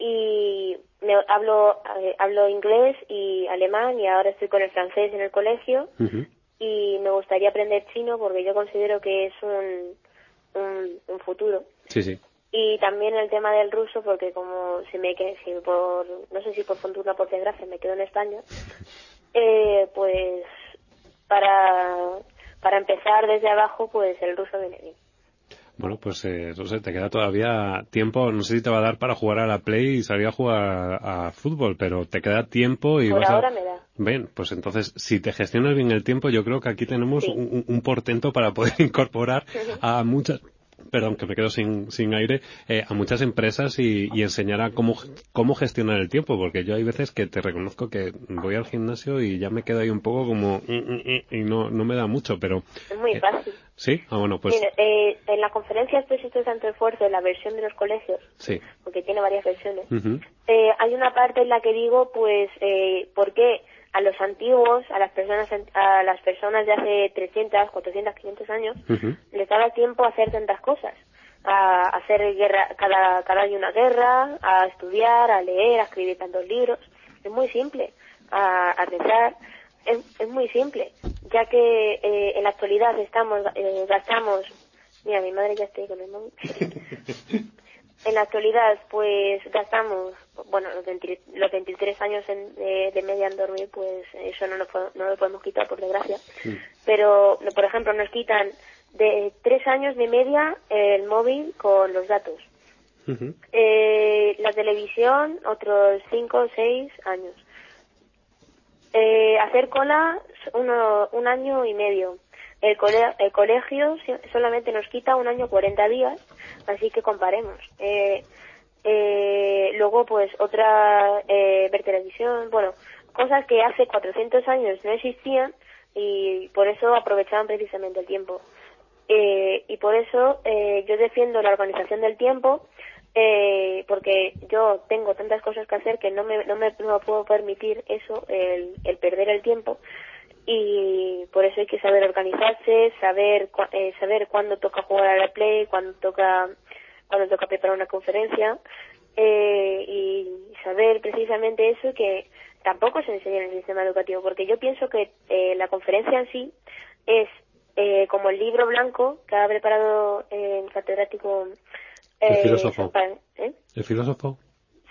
Y me, hablo eh, hablo inglés y alemán y ahora estoy con el francés en el colegio. Y me gustaría aprender chino porque yo considero que es un, un, futuro. Sí sí. Y también el tema del ruso porque como si me si por no sé si por fortuna o por desgracia me quedo en España eh, pues para, para empezar desde abajo, pues el ruso viene bien. Bueno, pues eh, no sé, te queda todavía tiempo, no sé si te va a dar para jugar a la Play y salir a jugar a, fútbol, pero te queda tiempo y Por vas ahora me da. Ven, pues entonces, si te gestionas bien el tiempo, yo creo que aquí tenemos un, portento para poder incorporar a muchas perdón, que me quedo sin, sin aire, eh, a muchas empresas y, y, enseñar a cómo, cómo gestionar el tiempo, porque yo hay veces que te reconozco que voy al gimnasio y ya me quedo ahí un poco como y no, no me da mucho, pero... Es muy fácil. Sí, ah, bueno, pues... eh, en la conferencia Expreso Santo Esfuerzo, en la versión de los colegios, sí. porque tiene varias versiones, eh, hay una parte en la que digo, pues, eh, ¿por qué a los antiguos, a las personas a las personas de hace 300, 400, 500 años, les daba tiempo a hacer tantas cosas? A hacer guerra, cada, cada año una guerra, a estudiar, a leer, a escribir tantos libros. Es muy simple. A, a rezar. Es, es muy simple ya que eh, en la actualidad estamos eh, gastamos mira mi madre ya está con el móvil en la actualidad pues gastamos bueno los, 23 años de, media en dormir pues eso no, no lo podemos quitar por desgracia. Pero por ejemplo nos quitan de tres años de media el móvil con los datos. Eh, la televisión otros cinco o seis años. Eh, hacer cola uno, un año y medio. El, el colegio solamente nos quita un año 40 días, así que comparemos. Eh, eh, luego, pues, otra, eh, ver televisión, bueno, cosas que hace 400 años no existían y por eso aprovechaban precisamente el tiempo. Eh, y por eso eh, yo defiendo la organización del tiempo eh, porque yo tengo tantas cosas que hacer que no me, no me, puedo permitir eso, el, el, perder el tiempo y por eso hay que saber organizarse, saber eh, saber cuándo toca jugar a la play, cuándo toca cuándo toca preparar una conferencia eh, y saber precisamente eso que tampoco se enseña en el sistema educativo porque yo pienso que eh, la conferencia en sí es eh, como el libro blanco que ha preparado el catedrático el eh, filósofo. ¿eh? El filósofo.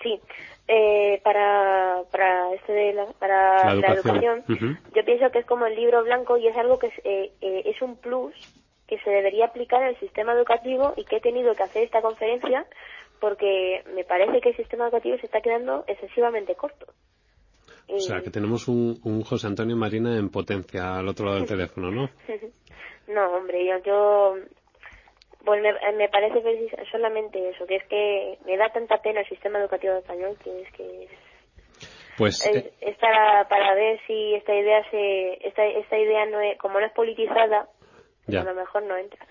Sí. Eh, para para este de la, para la educación, yo pienso que es como el libro blanco y es algo que es, eh, es un plus que se debería aplicar el sistema educativo y que he tenido que hacer esta conferencia porque me parece que el sistema educativo se está quedando excesivamente corto. O sea, que tenemos un, un José Antonio Marina en potencia al otro lado del teléfono, ¿no? no, hombre, yo, yo pues me, me parece solamente eso, que es que me da tanta pena el sistema educativo español que es que pues es, eh, para, para ver si esta idea se esta, esta idea no es, como no es politizada a lo mejor no entra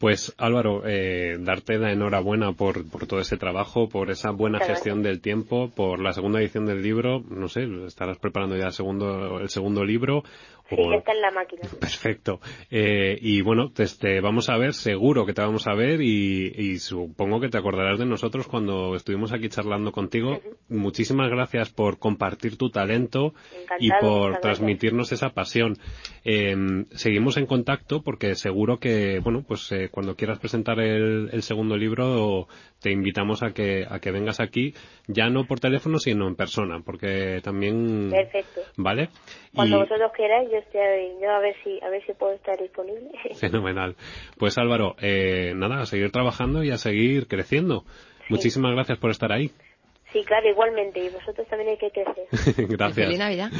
pues Álvaro, eh, darte la enhorabuena por, por todo ese trabajo, por esa buena gestión del tiempo, por la segunda edición del libro. No sé, estarás preparando ya el segundo, el segundo libro. Sí, está en la máquina. Perfecto. Eh, y bueno, te, vamos a ver, seguro que te vamos a ver y, supongo que te acordarás de nosotros cuando estuvimos aquí charlando contigo. Muchísimas gracias por compartir tu talento y por transmitirnos esa pasión. Eh, seguimos en contacto porque seguro que, bueno, pues eh, cuando quieras presentar el, segundo libro te invitamos a que, a que vengas aquí, ya no por teléfono, sino en persona, porque también... Perfecto. ¿Vale? Cuando vosotros queráis, yo estoy, yo a ver si, a ver si puedo estar disponible. Fenomenal. Pues Álvaro, eh, nada, a seguir trabajando y a seguir creciendo. Muchísimas gracias por estar ahí. Sí, claro, igualmente. Y vosotros también hay que crecer. gracias. Feliz Navidad.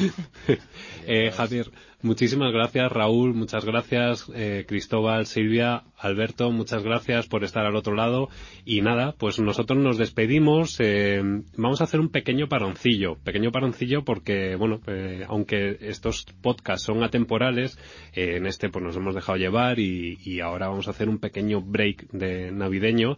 eh, Javier, muchísimas gracias. Raúl, muchas gracias. Eh, Cristóbal, Silvia, Alberto, muchas gracias por estar al otro lado. Y nada, pues nosotros nos despedimos. Eh, vamos a hacer un pequeño paroncillo. Pequeño paroncillo porque, bueno, eh, aunque estos podcasts son atemporales, eh, en este pues nos hemos dejado llevar y, y ahora vamos a hacer un pequeño break de navideño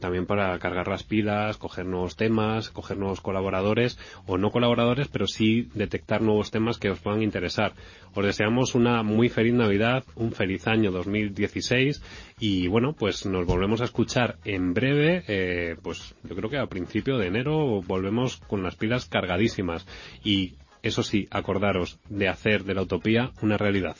también para cargar las pilas, coger nuevos temas, coger nuevos colaboradores o no colaboradores, pero sí detectar nuevos temas que os puedan interesar. Os deseamos una muy feliz Navidad, un feliz año 2016 y bueno, pues nos volvemos a escuchar en breve, eh, pues yo creo que a principio de enero volvemos con las pilas cargadísimas y eso sí, acordaros de hacer de la utopía una realidad.